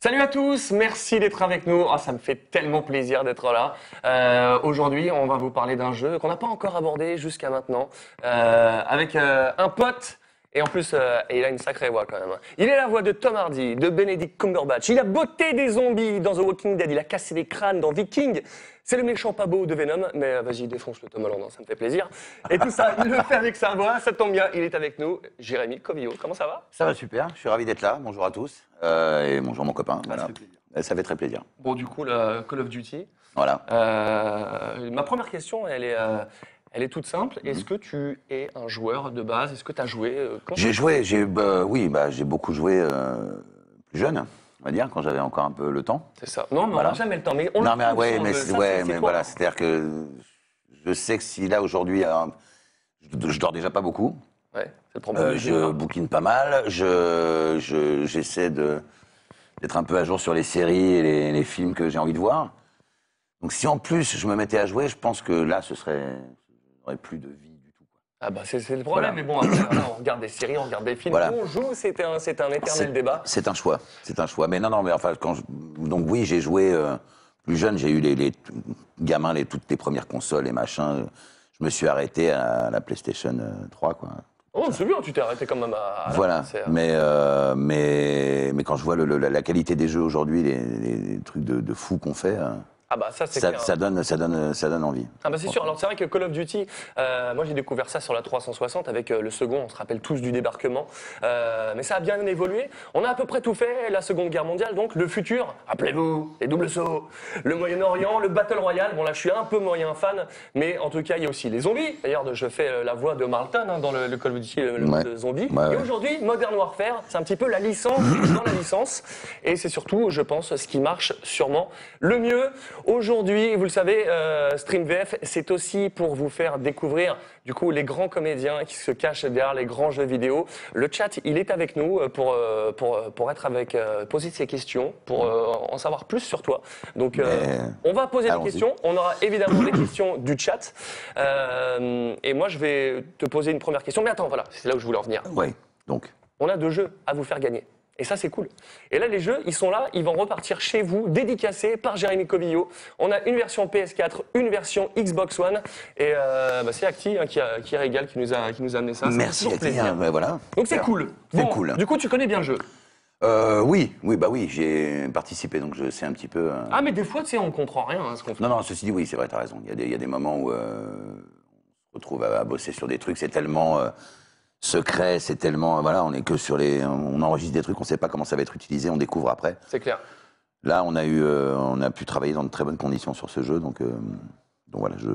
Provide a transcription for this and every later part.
Salut à tous, merci d'être avec nous. Ah, ça me fait tellement plaisir d'être là. Euh, Aujourd'hui, on va vous parler d'un jeu qu'on n'a pas encore abordé jusqu'à maintenant, euh, avec euh, un pote. Et en plus, euh, il a une sacrée voix quand même. Il est la voix de Tom Hardy, de Benedict Cumberbatch. Il a botté des zombies dans The Walking Dead. Il a cassé des crânes dans Viking. C'est le méchant pas beau de Venom. Mais euh, vas-y, défonce le Tom Holland, hein, ça me fait plaisir. Et tout ça, il le fait avec sa voix. Ça tombe bien, il est avec nous. Jérémy Covio, comment ça va? Ça va super, je suis ravi d'être là. Bonjour à tous. Euh, et bonjour mon copain. voilà. fait plaisir. Ça fait très plaisir. Bon, du coup, le Call of Duty. Voilà. Euh, ma première question, elle est, euh, elle est toute simple. Mhm. Est-ce que tu es un joueur de base? Est-ce que tu as joué euh, quand- J'ai joué, j'ai, bah, oui, bah, j'ai beaucoup joué euh, plus jeune, on va dire, quand j'avais encore un peu le temps. C'est ça. Non, mais Voilà. on n'a jamais le temps. Mais on non, mais, ouais, mais, c'est- ouais, mais voilà, c'est-à-dire que je sais que si là aujourd'hui, euh, je, je dors déjà pas beaucoup, Ouais, c'est le problème. euh, du je hein. bouquine pas mal, je, je- j'essaie de, d'être un peu à jour sur les séries et les, les films que j'ai envie de voir. Donc si en plus je me mettais à jouer, je pense que là, ce serait, plus de vie du tout. quoi. Ah bah c'est le problème. Voilà. Mais bon, après, on regarde des séries, on regarde des films, Voilà. on joue. C'est un, éternel débat. C'est un choix, c'est un choix. Mais non, non, mais enfin, quand je- donc oui, j'ai joué euh, plus jeune, j'ai eu les, gamins, les toutes les premières consoles et machin. Je me suis arrêté à la PlayStation euh, 3, quoi. Oh, c'est bien, tu t'es arrêté quand même à. voilà. euh, Mais, euh, mais mais quand je vois le- le- la, qualité des jeux aujourd'hui, les, trucs de, de fou qu'on fait, euh, Ah bah ça, c'est ça, clair. ça donne, ça donne, ça donne envie. Ah bah c'est sûr. Alors c'est vrai que Call of Duty, euh, moi j'ai découvert ça sur la 360 avec euh, le second. On se rappelle tous du débarquement, Euh, mais ça a bien évolué. On a à peu près tout fait. La Seconde Guerre mondiale, donc le futur. Rappelez-vous les doubles sauts, le Moyen-Orient, le Battle Royale. Bon là je suis un peu moyen fan, mais en tout cas il y a aussi les zombies. D'ailleurs je fais euh, la voix de Marlton hein, dans le, le Call of Duty, le, Ouais. zombie. Ouais, Et aujourd'hui Modern Warfare, c'est un petit peu la licence dans la licence, et c'est surtout, je pense, ce qui marche sûrement le mieux aujourd'hui. Vous le savez, euh, StreamVF, c'est aussi pour vous faire découvrir du coup les grands comédiens qui se cachent derrière les grands jeux vidéo. Le chat, il est avec nous euh, pour euh, pour euh, pour être avec euh, poser ses questions, pour en savoir plus sur toi. Donc on va poser des questions. On aura évidemment des questions du chat. Et moi, je vais te poser une première question. Mais attends, voilà, c'est là où je voulais en venir Oui. Donc, on a deux jeux à vous faire gagner. Et ça, c'est cool. Et là, les jeux, ils sont là, ils vont repartir chez vous, dédicacés par Jérémy Covillo. On a une version PS4, une version Xbox One. Et euh, bah, c'est Acti hein, qui, a- qui régale, qui nous, a, qui nous a amené ça. Merci plaisir. toi. Ben voilà. Donc c'est cool. C'est Bon, cool. Du coup, tu connais bien le jeu. Euh, oui, oui, bah oui, j'ai participé, donc je sais un petit peu. euh, Ah, mais des fois, tu sais, on comprend rien à ce qu'on fait. Non, non, ceci dit, oui, c'est vrai, t'as raison. Il y, a des, il y a des moments où on se retrouve à, à bosser sur des trucs, c'est tellement secret, c'est tellement. Voilà, on est que sur les. On enregistre des trucs, on sait pas comment ça va être utilisé, on découvre après. C'est clair. Là, on a, eu, euh, on a pu travailler dans de très bonnes conditions sur ce jeu, donc, euh, donc voilà, je.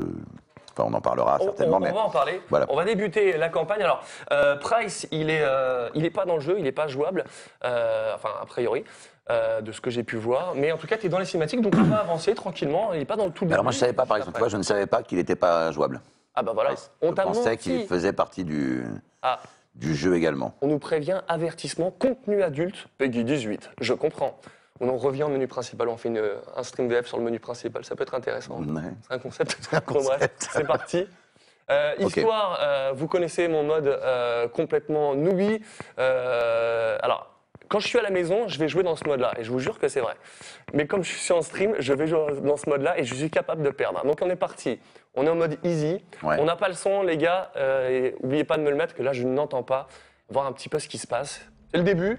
Enfin, on en parlera On, certainement, on- va en parler. Voilà. On va débuter la campagne. Alors, euh, Price, il est, euh, il est pas dans le jeu, il est pas jouable. enfin, a priori, euh, de ce que j'ai pu voir. Mais en tout cas, tu es dans les cinématiques, donc on va avancer tranquillement. Il est pas dans le tout. Alors moi, je savais pas, par exemple, vois, je ne savais pas qu'il n'était pas jouable. Ah bah voilà. Price. On je pensais qu'il faisait partie du, Ah, du jeu également. on nous prévient avertissement contenu adulte, Peggy 18. Je comprends. On en revient au menu principal. On fait une- un stream VF sur le menu principal. Ça peut être intéressant. Ouais. C'est un concept. c'est parti. Euh, histoire, euh, vous connaissez mon mode euh, complètement noobie. Euh, alors, quand je suis à la maison, je vais jouer dans ce mode-là, et je vous jure que c'est vrai. Mais comme je suis en stream, je vais jouer dans ce mode-là, et je suis capable de perdre. Donc on est parti. On est en mode easy. Ouais. On n'a pas le son, les gars. euh, et oubliez pas de me le mettre, que là, je n'entends pas. Voir un petit peu ce qui se passe. C'est le début.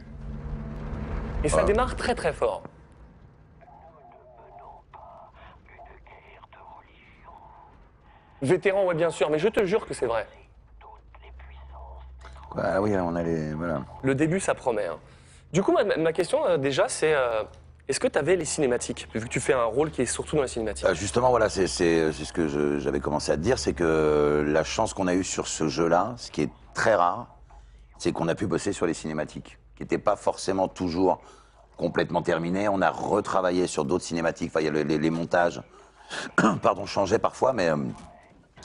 Et ça démarre très très fort. Vétéran, ouais, bien sûr, mais je te jure que c'est vrai. Ah oui, on a les. Voilà. Le début, ça promet. hein. Du coup, ma, ma question, euh, déjà, c'est euh, est-ce que tu avais les cinématiques Vu que tu fais un rôle qui est surtout dans les cinématiques? Euh, justement, voilà, c'est c'est ce que j'avais commencé à te dire, c'est que la chance qu'on a eue sur ce jeu-là, ce qui est très rare, c'est qu'on a pu bosser sur les cinématiques, qui n'étaient pas forcément toujours complètement terminées. On a retravaillé sur d'autres cinématiques. Enfin, y a le- les, montages, pardon, changeaient parfois, mais euh,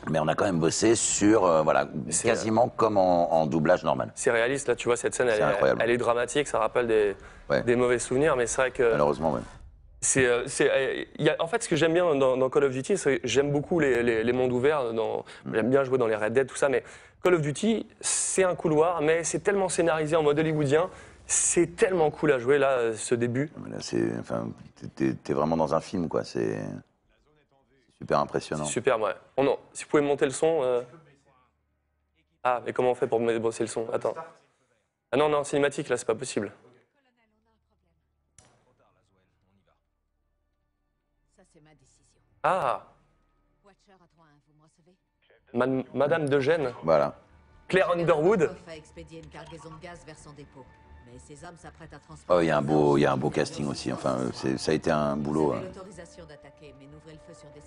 mais on a quand même bossé sur, euh, voilà, quasiment comme en, en doublage normal. C'est réaliste, là, tu vois, cette scène, elle, est- incroyable. elle est dramatique, ça rappelle des, Ouais. des mauvais souvenirs, mais c'est vrai que Malheureusement, c'est, euh, euh, en fait, ce que j'aime bien dans, dans Call of Duty, c'est que j'aime beaucoup les, les- les mondes ouverts, dans, j'aime bien jouer dans les Red Dead, tout ça, mais Call of Duty, c'est un couloir, mais c'est tellement scénarisé en mode hollywoodien, C'est tellement cool à jouer là, euh, ce début. Là, c'est, enfin, t'es- t'es vraiment dans un film, quoi. C'est super impressionnant. Super, ouais. Oh non, si vous pouvez monter le son. euh. Ah, mais comment on fait pour me bosser le son? Attends. Ah non, non, cinématique, là, c'est pas possible. Ah, Watcher à 3-1, vous me recevez Man- Madame de Gênes, Voilà. Claire Underwood. Mais hommes s'apprêtent à transporter. Oh, il y a un beau, il y a un beau casting aussi. Enfin, euh, ça a été un boulot, hein. ça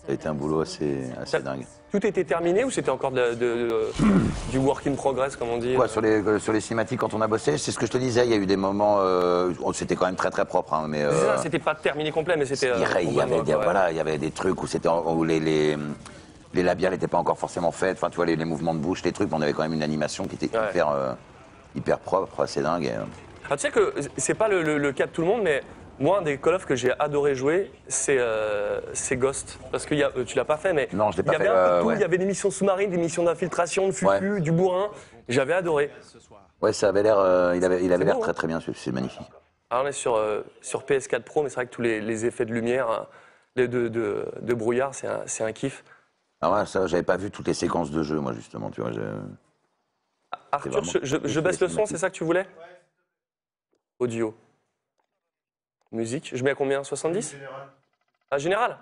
a été un boulot assez, assez dingue. Tout était terminé ou c'était encore de- de- de- du work in progress, comme on dit Ouais, sur les, euh, sur les cinématiques, quand on a bossé, c'est ce que je te disais, il y a eu des moments, euh, oh, c'était quand même très très propre, hein, mais euh, C'était pas terminé complet, mais c'était. il y euh, avait, il y avait complètement, des, quoi, ouais. voilà, il y avait des trucs où où les, les, les labiales n'étaient pas encore forcément faites. Enfin, tu vois, les, les mouvements de bouche, les trucs, mais on avait quand même une animation qui était Ouais. hyper, euh, hyper propre, assez dingue. et, euh, Ah, tu sais que c'est pas le, le- le cas de tout le monde, mais moi, un des Call of que j'ai adoré jouer, c'est euh, Ghost. Parce que y a, euh, tu l'as pas fait, mais Non, je l'ai pas il y avait fait, un peu de euh, tout. ouais. Il y avait des missions sous-marines, des missions d'infiltration, de fufu, Ouais. du bourrin. J'avais adoré. Ouais, ça avait l'air, euh, il avait, il avait l'air très hein. très bien, c'est- magnifique. Alors, on est sur, sur PS4 Pro, mais c'est vrai que tous les, les effets de lumière, hein, de, de, de- de brouillard, c'est un, un kiff. Alors là, ça, j'avais pas vu toutes les séquences de jeu, moi justement, tu vois. Arthur, vraiment je, baisse le son, c'est ça que tu voulais? Audio. Musique. Je mets à combien? 70 À général?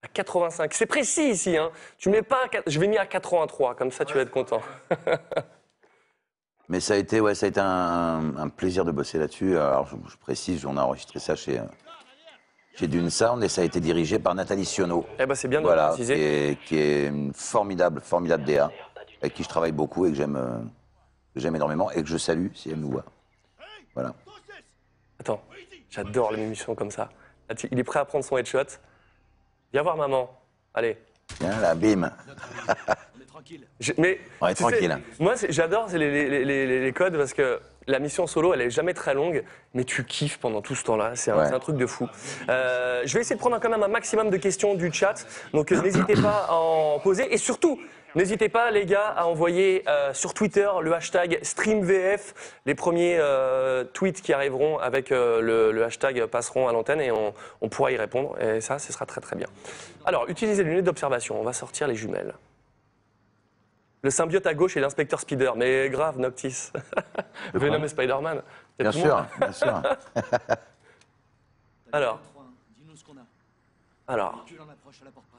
À 85. C'est précis ici. Hein. Tu mets pas à Je vais mis à 83, comme ça tu vas être content. Mais ça a été, ouais, ça a été un, un plaisir de bosser là-dessus. Alors, je, je précise, on a enregistré ça chez, chez Dune Sound et ça a été dirigé par Nathalie Sionneau. Eh ben c'est bien de Voilà, qui préciser. est, qui est une formidable, formidable DA, avec qui je travaille beaucoup et que j'aime, euh, que j'aime énormément et que je salue si elle nous voit. Voilà. Attends, j'adore l'émission comme ça. Là, tu- Il est prêt à prendre son headshot? Viens voir maman. Allez. Viens là, bim. Je- mais On est tu sais, tranquille. moi, c'est- j'adore c'est les, les- les- les- les codes parce que la mission solo, elle est jamais très longue, mais tu kiffes pendant tout ce temps-là. C'est un, Ouais. c'est un truc de fou. Euh, je vais essayer de prendre quand même un maximum de questions du chat, donc euh, n'hésitez pas à en poser et surtout. N'hésitez pas, les gars, à envoyer euh, sur Twitter le hashtag StreamVF. Les premiers euh, tweets qui arriveront avec euh, le, le hashtag passeront à l'antenne et on, on pourra y répondre. Et ça, ce sera très très bien. Alors, utilisez les lunettes d'observation. On va sortir les jumelles. Le symbiote à gauche et l'inspecteur Spider. Mais grave, Noctis. Venom et Spider-Man. A Bien sûr, bien sûr. Alors, Dis-nous ce qu'on a. alors.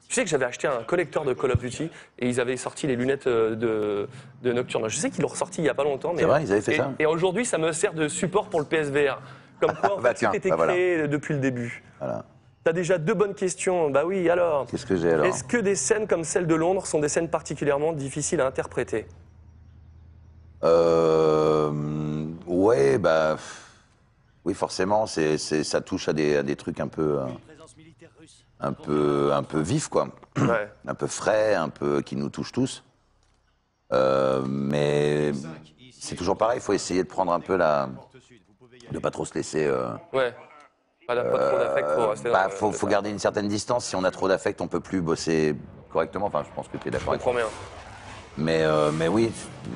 Tu sais que j'avais acheté un collecteur de Call of Duty et ils avaient sorti les lunettes euh, de, de Nocturne. Je sais qu'ils l'ont ressorti il n'y a pas longtemps. mais C'est vrai, ils avaient fait et, ça Et aujourd'hui, ça me sert de support pour le PSVR. Comme quoi, en Bah fait, tiens, tout était bah voilà. créé depuis le début. Voilà. T'as déjà deux bonnes questions. Bah oui, alors. Qu'est-ce que j'ai alors Est-ce que des scènes comme celle de Londres sont des scènes particulièrement difficiles à interpréter? Euh, ouais, bah. Oui, forcément, c'est, ça touche à des, à des trucs un peu, euh. Un peu, un peu vifs, quoi. Ouais. Un peu frais, un peu qui nous touchent tous. Euh, mais c'est toujours pareil, il faut essayer de prendre un peu la. de pas trop se laisser. euh, Ouais. Pas, trop d'affect pour rester bah, dans faut, garder une certaine distance. Si on a trop d'affect, on peut plus bosser correctement. Enfin, je pense que tu es d'accord avec. Mais, euh, mais oui,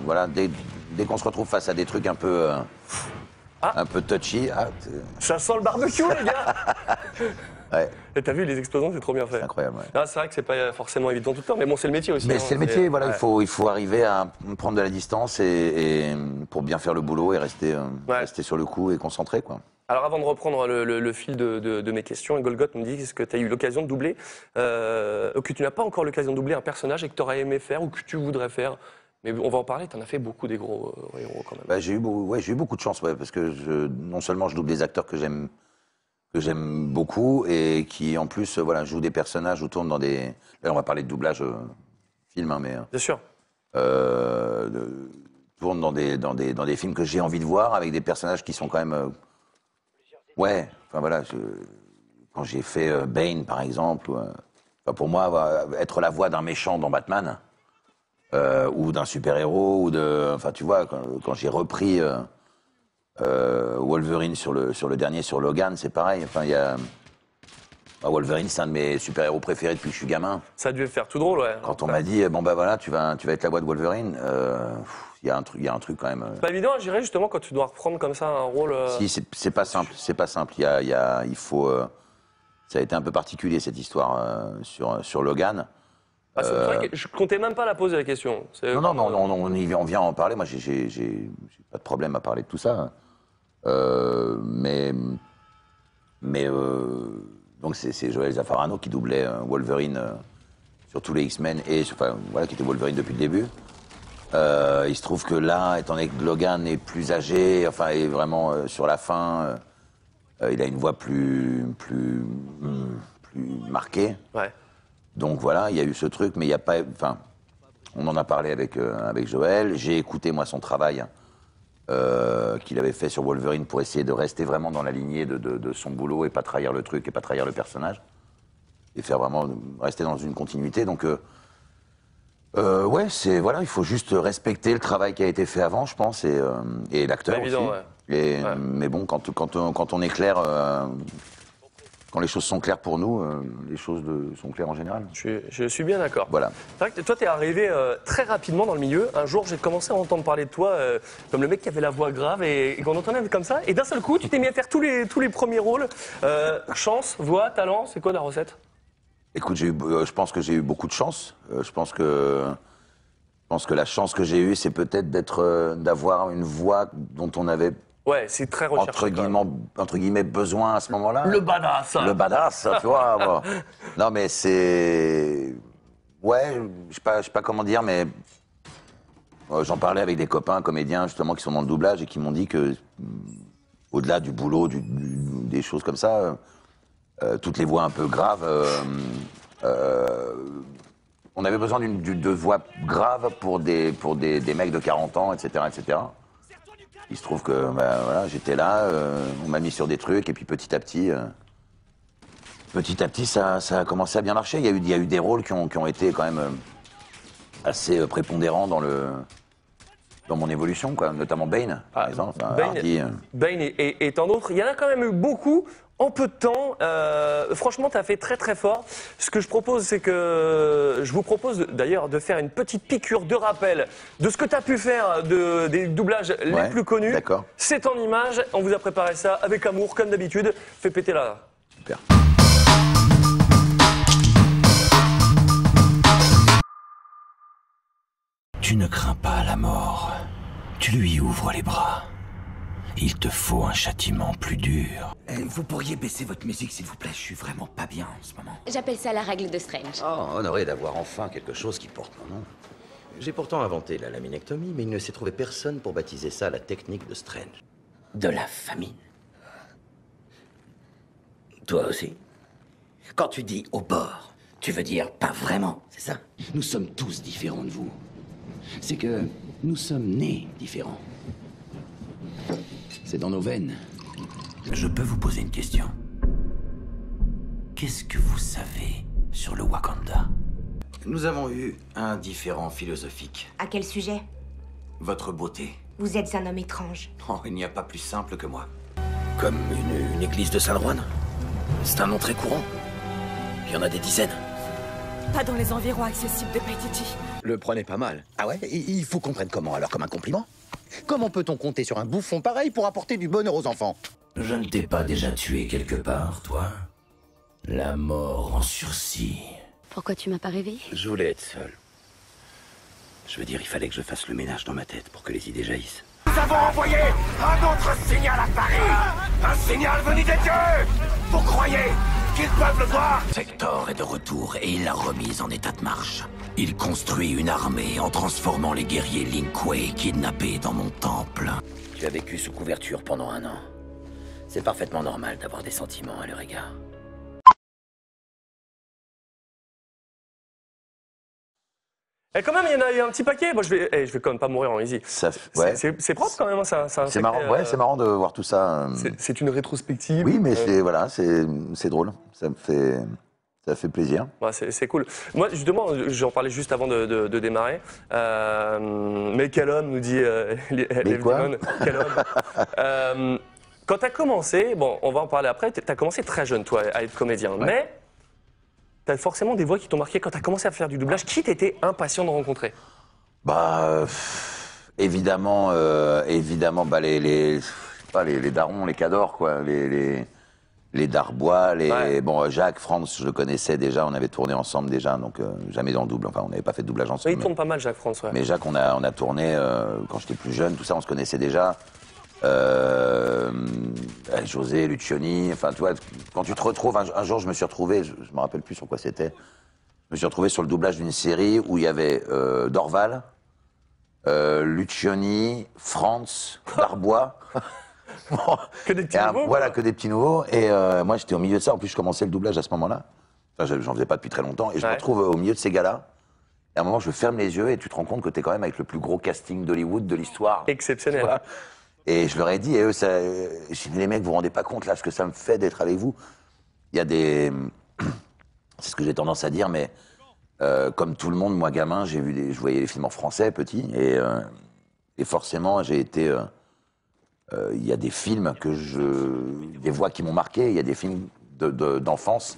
voilà, dès, dès qu'on se retrouve face à des trucs un peu, euh, Ah. un peu touchy, ah, Ça sent le barbecue, les gars ouais, Et T'as vu les explosions, c'est trop bien fait. c'est incroyable. ouais. Ah, c'est vrai que c'est pas forcément évident tout le temps, mais bon, c'est le métier aussi. Mais hein, c'est le métier, voilà, ouais. il, faut, il faut arriver à prendre de la distance et, et pour bien faire le boulot et rester, euh, rester sur le coup et concentré. Quoi. Alors avant de reprendre le, le- le fil de, de- de mes questions, Golgoth me dit est-ce que tu as eu l'occasion de doubler, euh, que tu n'as pas encore l'occasion de doubler un personnage et que tu aurais aimé faire ou que tu voudrais faire Mais on va en parler, tu en as fait beaucoup des gros euh, héros quand même. Bah, j'ai eu, ouais, eu beaucoup de chance, ouais, parce que je, non seulement je double des acteurs que j'aime que j'aime beaucoup et qui en plus euh, voilà jouent des personnages ou tournent dans des. Là, on va parler de doublage euh, film, hein, mais Bien sûr. euh, de- tournent dans des dans des dans des films que j'ai envie de voir avec des personnages qui sont quand même. ouais, enfin voilà, je- quand j'ai fait Bane par exemple, pour moi être la voix d'un méchant dans Batman euh, ou d'un super-héros, ou de. Enfin, tu vois, quand, quand j'ai repris euh, euh, Wolverine sur le, sur le dernier, sur Logan, c'est pareil. Enfin, il y a. Ah, Wolverine, c'est un de mes super-héros préférés depuis que je suis gamin. Ça a dû faire tout drôle, ouais. Quand on m'a dit, bon bah voilà, tu vas, tu vas être la voix de Wolverine, euh, il y, a un truc- y a un truc quand même. C'est pas évident gérer justement quand tu dois reprendre comme ça un rôle. Si, c'est- c'est pas simple, c'est pas simple. Il, y a, y a- il faut. ça a été un peu particulier cette histoire sur, sur Logan. Ah, vrai que je comptais même pas la poser la question. Euh, Non, non, mais on, on- on y vient- on vient en parler. Moi, j'ai- pas de problème à parler de tout ça. Euh, mais. Mais. euh, donc, c'est Joël Zaffarano qui doublait euh, Wolverine euh, sur tous les X-Men et. Enfin, voilà, qui était Wolverine depuis le début. Euh, il se trouve que là, étant donné que Logan est plus âgé, enfin, est vraiment euh, sur la fin, euh, euh, il a une voix plus. plus. hum, plus marquée. Ouais. Donc voilà, il y a eu ce truc, mais il n'y a pas. Enfin, on en a parlé avec, euh, avec Joël. J'ai écouté, moi, son travail euh, qu'il avait fait sur Wolverine pour essayer de rester vraiment dans la lignée de, de- de son boulot et pas trahir le truc et pas trahir le personnage. Et faire vraiment. rester dans une continuité. Donc. euh, ouais, c'est voilà, il faut juste respecter le travail qui a été fait avant, je pense, et, et l'acteur aussi. évident, ouais. Et, Ouais. Mais bon, quand, quand, on- quand on est clair, quand les choses sont claires pour nous, euh, les choses de- sont claires en général. Je, suis- je suis bien d'accord. Voilà. C'est vrai que toi, tu es arrivé euh, très rapidement dans le milieu. Un jour, j'ai commencé à entendre parler de toi euh, comme le mec qui avait la voix grave et, et qu'on entendait comme ça. Et d'un seul coup, tu t'es mis à faire tous les, tous les premiers rôles. Chance, voix, talent, c'est quoi la recette? Écoute, eu, je pense que j'ai eu beaucoup de chance. Je pense que, je pense que la chance que j'ai eue, c'est peut-être d'être, d'avoir une voix dont on avait Ouais, c'est très recherché. entre guillemets, entre guillemets besoin à ce moment-là. Le badass. Le badass, tu vois. bon. Non, mais c'est, ouais, je sais pas, comment dire, mais euh, j'en parlais avec des copains comédiens justement qui sont dans le doublage et qui m'ont dit que, mm, au-delà du boulot, du- du- des choses comme ça. euh, euh, toutes les voix un peu graves. euh, euh, on avait besoin de voix graves pour des, pour des, des mecs de 40 ans, etc., etc. Il se trouve que bah, voilà, j'étais là, euh, on m'a mis sur des trucs, et puis petit à petit, euh, petit à petit, ça, ça a commencé à bien marcher. Il y a eu, il y a eu des rôles qui ont, qui ont été quand même euh, assez prépondérants dans le dans mon évolution, quoi. notamment Bane, par Ah, exemple. Enfin, Bane- Hardy. Bane et, et- et tant d'autres. Il y en a quand même eu beaucoup en peu de temps. Euh, franchement, tu as fait très très fort. Ce que je propose, c'est que je vous propose d'ailleurs de faire une petite piqûre de rappel de ce que tu as pu faire de, des doublages les Ouais, plus connus. d'accord. C'est en image. On vous a préparé ça avec amour, comme d'habitude. Fais péter là. Super. Tu ne crains pas la mort. Tu lui ouvres les bras. Il te faut un châtiment plus dur. Eh, Vous pourriez baisser votre musique, s'il vous plaît Je suis vraiment pas bien en ce moment. J'appelle ça la règle de Strange. Oh, honoré d'avoir enfin quelque chose qui porte mon nom. J'ai pourtant inventé la laminectomie, mais il ne s'est trouvé personne pour baptiser ça la technique de Strange. De la famine. Toi aussi Quand tu dis au bord, tu veux dire pas vraiment, c'est ça? Nous sommes tous différents de vous. C'est que nous sommes nés différents. C'est dans nos veines. Je peux vous poser une question Qu'est-ce que vous savez sur le Wakanda? Nous avons eu un différent philosophique. À quel sujet? Votre beauté. Vous êtes un homme étrange. Oh, il n'y a pas plus simple que moi. Comme une, une église de Saint-Rouen. C'est un nom très courant. Il y en a des dizaines. Pas dans les environs accessibles de Paititi. Le prenez pas mal. Ah ouais Il il faut qu'on prenne comment alors Comme un compliment? Comment peut-on compter sur un bouffon pareil pour apporter du bonheur aux enfants Je ne t'ai pas déjà tué quelque part, toi La mort en sursis. Pourquoi tu m'as pas réveillé Je voulais être seul. Je veux dire, il fallait que je fasse le ménage dans ma tête pour que les idées jaillissent. Nous avons envoyé un autre signal à Paris Un signal venu des dieux Vous croyez qu'ils peuvent le voir Sector est de retour et il l'a remise en état de marche. Il construit une armée en transformant les guerriers Lin Kuei kidnappés dans mon temple. Tu as vécu sous couverture pendant un an. C'est parfaitement normal d'avoir des sentiments à leur égard. Et quand même, il y en a un petit paquet. Moi, je vais, eh, je vais quand même pas mourir en easy. Ça, f- C'est- ouais. C'est c'est propre quand même. hein, ça- ça- C'est marrant, ouais, euh, c'est marrant de voir tout ça. euh, c'est- C'est une rétrospective. Oui, mais Euh, c'est voilà, c'est c'est drôle. Ça me fait ça fait plaisir. C'est c'est cool. Moi, justement, j'en parlais juste avant de, de- de démarrer. Euh, mais quel homme, nous dit euh, Lev quoi Dimon. Quel homme. Euh, Quand tu as commencé, bon, on va en parler après, tu as commencé très jeune, toi, à être comédien. Mais tu as forcément des voix qui t'ont marqué quand tu as commencé à faire du doublage. Qui t'étais impatient de rencontrer Bah, évidemment, euh, évidemment, bah, les, les, pas, les, les darons, les cadors, quoi, les, les, les Darbois, les, Ouais. bon, euh, Jacques, France, je le connaissais déjà, on avait tourné ensemble déjà, donc euh, jamais dans le double, enfin, on n'avait pas fait de doublage Oui, ensemble. il tourne pas mal, Jacques-François. Mais Jacques, on a, on a tourné euh, quand j'étais plus jeune, tout ça, on se connaissait déjà. Euh, avec José, Lucioni, enfin, tu vois, quand tu te retrouves, un, un jour, je me suis retrouvé, je, je me rappelle plus sur quoi c'était, je me suis retrouvé sur le doublage d'une série où il y avait euh, Dorval, euh, Lucioni, Franz, Darbois. Bon, Que des petits un- nouveaux, Voilà, que des petits nouveaux. Et euh, moi, j'étais au milieu de ça. En plus, je commençais le doublage à ce moment-là. Enfin, je- j'en faisais pas depuis très longtemps. Et je me retrouve au milieu de ces gars-là. Et à un moment, je ferme les yeux et tu te rends compte que tu es quand même avec le plus gros casting d'Hollywood de l'histoire. Exceptionnel. Et je leur ai dit, et eux, ça, euh, les mecs, vous vous rendez pas compte là ce que ça me fait d'être avec vous Il y a des. C'est ce que j'ai tendance à dire, mais euh, comme tout le monde, moi, gamin, j'ai vu je voyais les films en français petit, et, euh, forcément, j'ai été. Il y a des films que je. des voix qui m'ont marqué, il y a des films de- de- d'enfance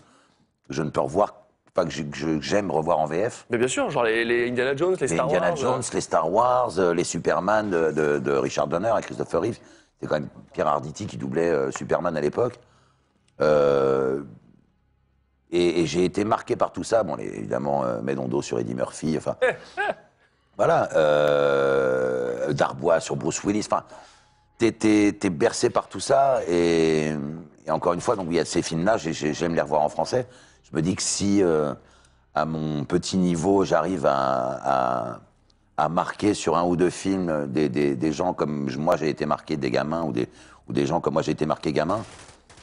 que je ne peux revoir, pas que j'aime revoir en VF. Mais bien sûr, genre les, les Indiana Jones, les Les Star Indiana Wars. Jones, les Star Wars, euh, les Superman de, de- de Richard Donner et Christopher Reeve. C'est quand même Pierre Arditi qui doublait euh, Superman à l'époque. Euh, et et j'ai été marqué par tout ça. Bon, les- évidemment, euh, Medondo sur Eddie Murphy, enfin. voilà. Euh, Darbois sur Bruce Willis. Enfin, t'es, bercé par tout ça. Et, et encore une fois, donc, il y a ces films-là, j'ai- j'ai- j'aime les revoir en français. Me dis que si, euh, à mon petit niveau, j'arrive à, à- à marquer sur un ou deux films des, des- des gens comme moi j'ai été marqué, des gamins, ou des, ou des gens comme moi j'ai été marqué gamin,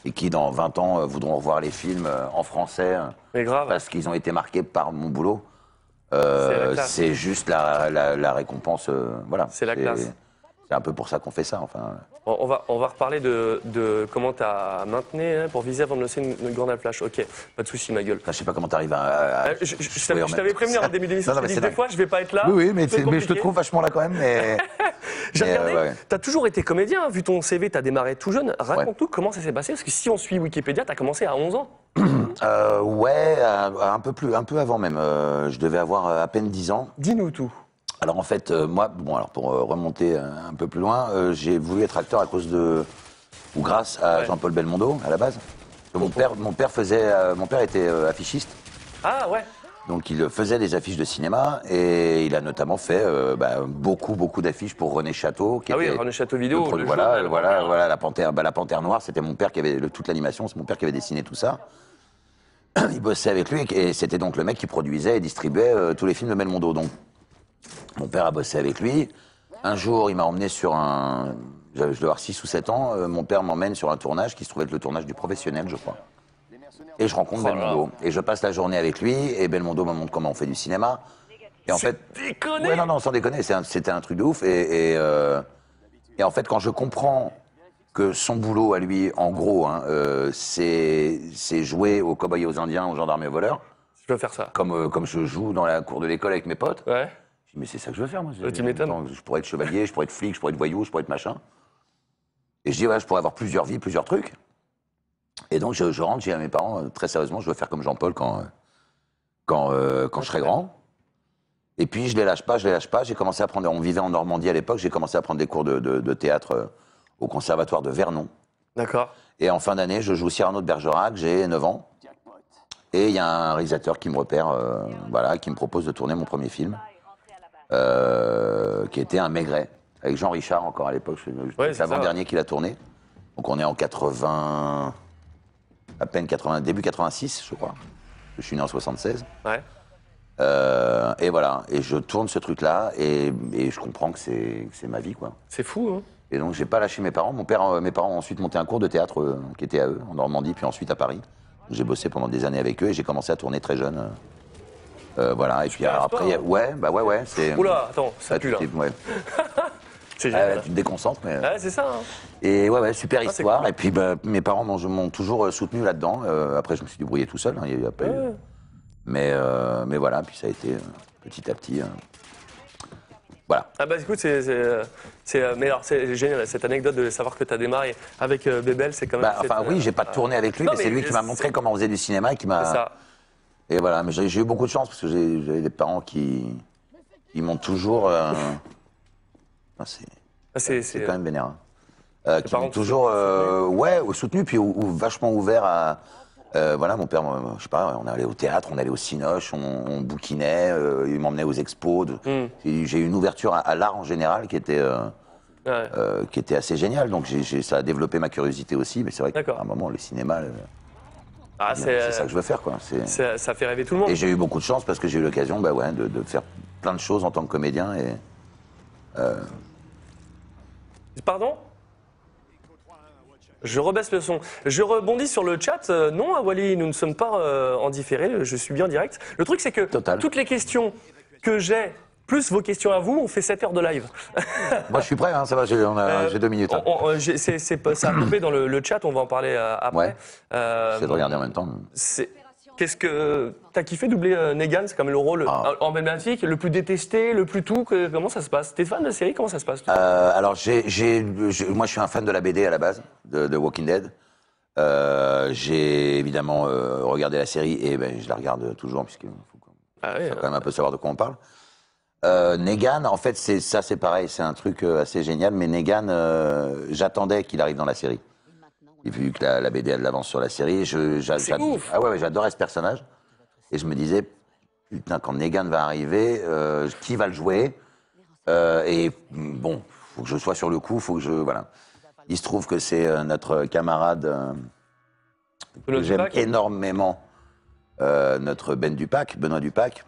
et qui dans 20 ans euh, voudront revoir les films euh, en français Mais grave. parce qu'ils ont été marqués par mon boulot. Euh, C'est juste la, la- la récompense. euh, voilà. C'est la classe. C'est un peu pour ça qu'on fait ça. Enfin, On on va, on va reparler de, de comment tu as maintenu hein, pour viser avant de lancer une, une grande flash. Ok, pas de souci, ma gueule. Enfin, je sais pas comment t'arrives à. à- Euh, je je- je t'avais même prévenu en début d'émission. Des dingue. fois, je vais pas être là. Oui, oui, mais, mais je te trouve vachement là quand même. Mais... J'ai regardé, euh, ouais. tu as toujours été comédien, vu ton CV, tu as démarré tout jeune. Raconte-nous comment ça s'est passé, parce que si on suit Wikipédia, tu as commencé à 11 ans. Euh, ouais, un peu plus, un peu avant même. Euh, je devais avoir euh, à peine 10 ans. Dis-nous tout. Alors en fait, euh, moi, bon, alors pour euh, remonter euh, un peu plus loin, euh, j'ai voulu être acteur à cause de ou grâce à Ouais. Jean-Paul Belmondo à la base. Mon père, mon père faisait, euh, mon père était affichiste, Ah ouais donc il faisait des affiches de cinéma et il a notamment fait bah, beaucoup, beaucoup d'affiches pour René Château. Qui Ah oui, René Château Vidéo. le voilà, journal, voilà, Panthère. voilà, la panthère, bah, la panthère noire, c'était mon père qui avait le- toute l'animation, c'est mon père qui avait dessiné tout ça. Il bossait avec lui et c'était donc le mec qui produisait et distribuait euh, tous les films de Belmondo. Donc, mon père a bossé avec lui. Un jour, il m'a emmené sur un. Je devais avoir 6 ou 7 ans. euh, mon père m'emmène sur un tournage qui se trouvait être le tournage du professionnel, je crois. Et je rencontre Oh là Belmondo. Et je passe la journée avec lui. Et Belmondo me montre comment on fait du cinéma. Et en fait. Déconné Ouais, non, non, sans déconner, c'est un- c'était un truc de ouf. Et, et, euh, et en fait, quand je comprends que son boulot à lui, en gros, hein, euh, c'est c'est jouer aux cow-boys et aux indiens, aux gendarmes et aux voleurs, Je veux faire ça. comme, euh, comme je joue dans la cour de l'école avec mes potes. Ouais. Je dis, mais c'est ça que je veux faire, moi. Ouais, tu m'étonnes. Je pourrais être chevalier, je pourrais être flic, je pourrais être voyou, je pourrais être machin. Et je dis, ouais, je pourrais avoir plusieurs vies, plusieurs trucs. Et donc, je, je rentre, je dis à mes parents, euh, très sérieusement, je veux faire comme Jean-Paul quand, euh, quand, euh, quand je serai grand. Et puis, je les lâche pas, je les lâche pas. J'ai commencé à prendre, on vivait en Normandie à l'époque, j'ai commencé à prendre des cours de, de- de théâtre euh, au conservatoire de Vernon. D'accord. Et en fin d'année, je joue Cyrano de Bergerac, j'ai 9 ans. Et il y a un réalisateur qui me repère, euh, voilà, qui me propose de tourner mon premier film, euh, qui était un Maigret, avec Jean Richard encore à l'époque. Ouais, C'est l'avant-dernier qu'il a tourné. Donc on est en 80, à peine 80, début 86, je crois. Je suis né en 76. Ouais. Euh, et voilà, et je tourne ce truc-là, et, et je comprends que c'est ma vie, quoi. C'est fou, hein Et donc, j'ai pas lâché mes parents. Mon père, euh, mes parents ont ensuite monté un cours de théâtre euh, qui était à eux, en Normandie, puis ensuite à Paris. J'ai bossé pendant des années avec eux et j'ai commencé à tourner très jeune. Euh. Voilà, et puis alors, après, a- ouais, bah ouais, ouais, c'est. Oula, attends, ça Bah, pue là. ouais. C'est Ah, génial. tu te déconcentres, mais. Ouais, c'est ça. hein. Et ouais, ouais, super Ah, histoire. cool. Et puis, bah, mes parents m'ont toujours euh, soutenu là-dedans. Euh, après, je me suis débrouillé tout seul. hein, il y a pas eu- Ouais. Mais, euh, mais voilà, puis ça a été petit à petit. Voilà. Ah bah écoute, c'est, mais alors c'est génial cette anecdote de savoir que tu as démarré avec Bébel, c'est quand même. Bah, enfin, oui, j'ai pas tourné avec lui, Non, mais, c'est lui qui m'a montré comment on faisait du cinéma et qui C'est m'a. Et voilà, mais j'ai eu beaucoup de chance parce que j'avais des parents qui, ils m'ont toujours. euh, ah, c'est quand même vénère. hein. Euh, qui m'ont toujours, euh, ouais, soutenu, puis ou- ou vachement ouvert à. euh, voilà, mon père, je sais pas, on allait au théâtre, on allait au cinoche, on, on bouquinait, il m'emmenait aux expos. de- Hmm. J'ai eu une ouverture à, à l'art en général qui était, ouais. qui était assez géniale. Donc ça a développé ma curiosité aussi. Mais c'est vrai qu'à un moment, le cinéma, Ah, c'est ça que je veux faire, quoi. Ça fait rêver tout le monde. Et j'ai eu beaucoup de chance parce que j'ai eu l'occasion bah ouais, de, de faire plein de choses en tant que comédien. Et, Pardon? Je rebaisse le son. Je rebondis sur le chat. Euh, non, Wally, nous ne sommes pas euh, en différé. Je suis bien direct. Le truc, c'est que Total. toutes les questions que j'ai, plus vos questions à vous, on fait 7 heures de live. Moi, je suis prêt, hein, ça va, j'ai Euh, deux minutes. hein. on- on- j'ai- c'est, c'est ça a popé dans le, le chat, on va en parler euh, après. Ouais. Euh, J'essaie de regarder en même temps. c'est- Qu'est-ce que t'as kiffé doubler euh, Negan C'est quand même le rôle Ah. euh, emblématique, le plus détesté, le plus tout. que- comment ça se passe? T'es fan de la série Comment ça se passe Euh, alors, j'ai, moi, je suis un fan de la BD à la base, de, de Walking Dead. Euh, j'ai évidemment euh, regardé la série et ben, je la regarde toujours, puisqu'il faut Ah faut quand même un peu savoir de quoi on parle. Euh, Negan, en fait, c'est ça, c'est pareil, c'est un truc euh, assez génial. Mais Negan, euh, j'attendais qu'il arrive dans la série. Et vu que la, la BD a de l'avance sur la série, je, j'a- C'est j'ad- ouf. ah ouais, ouais, j'adorais ce personnage. Et je me disais, putain, quand Negan va arriver, euh, qui va le jouer Et bon, faut que je sois sur le coup, faut que je voilà. Il se trouve que c'est notre camarade que j'aime énormément, notre Ben Dupac, Benoît Dupac.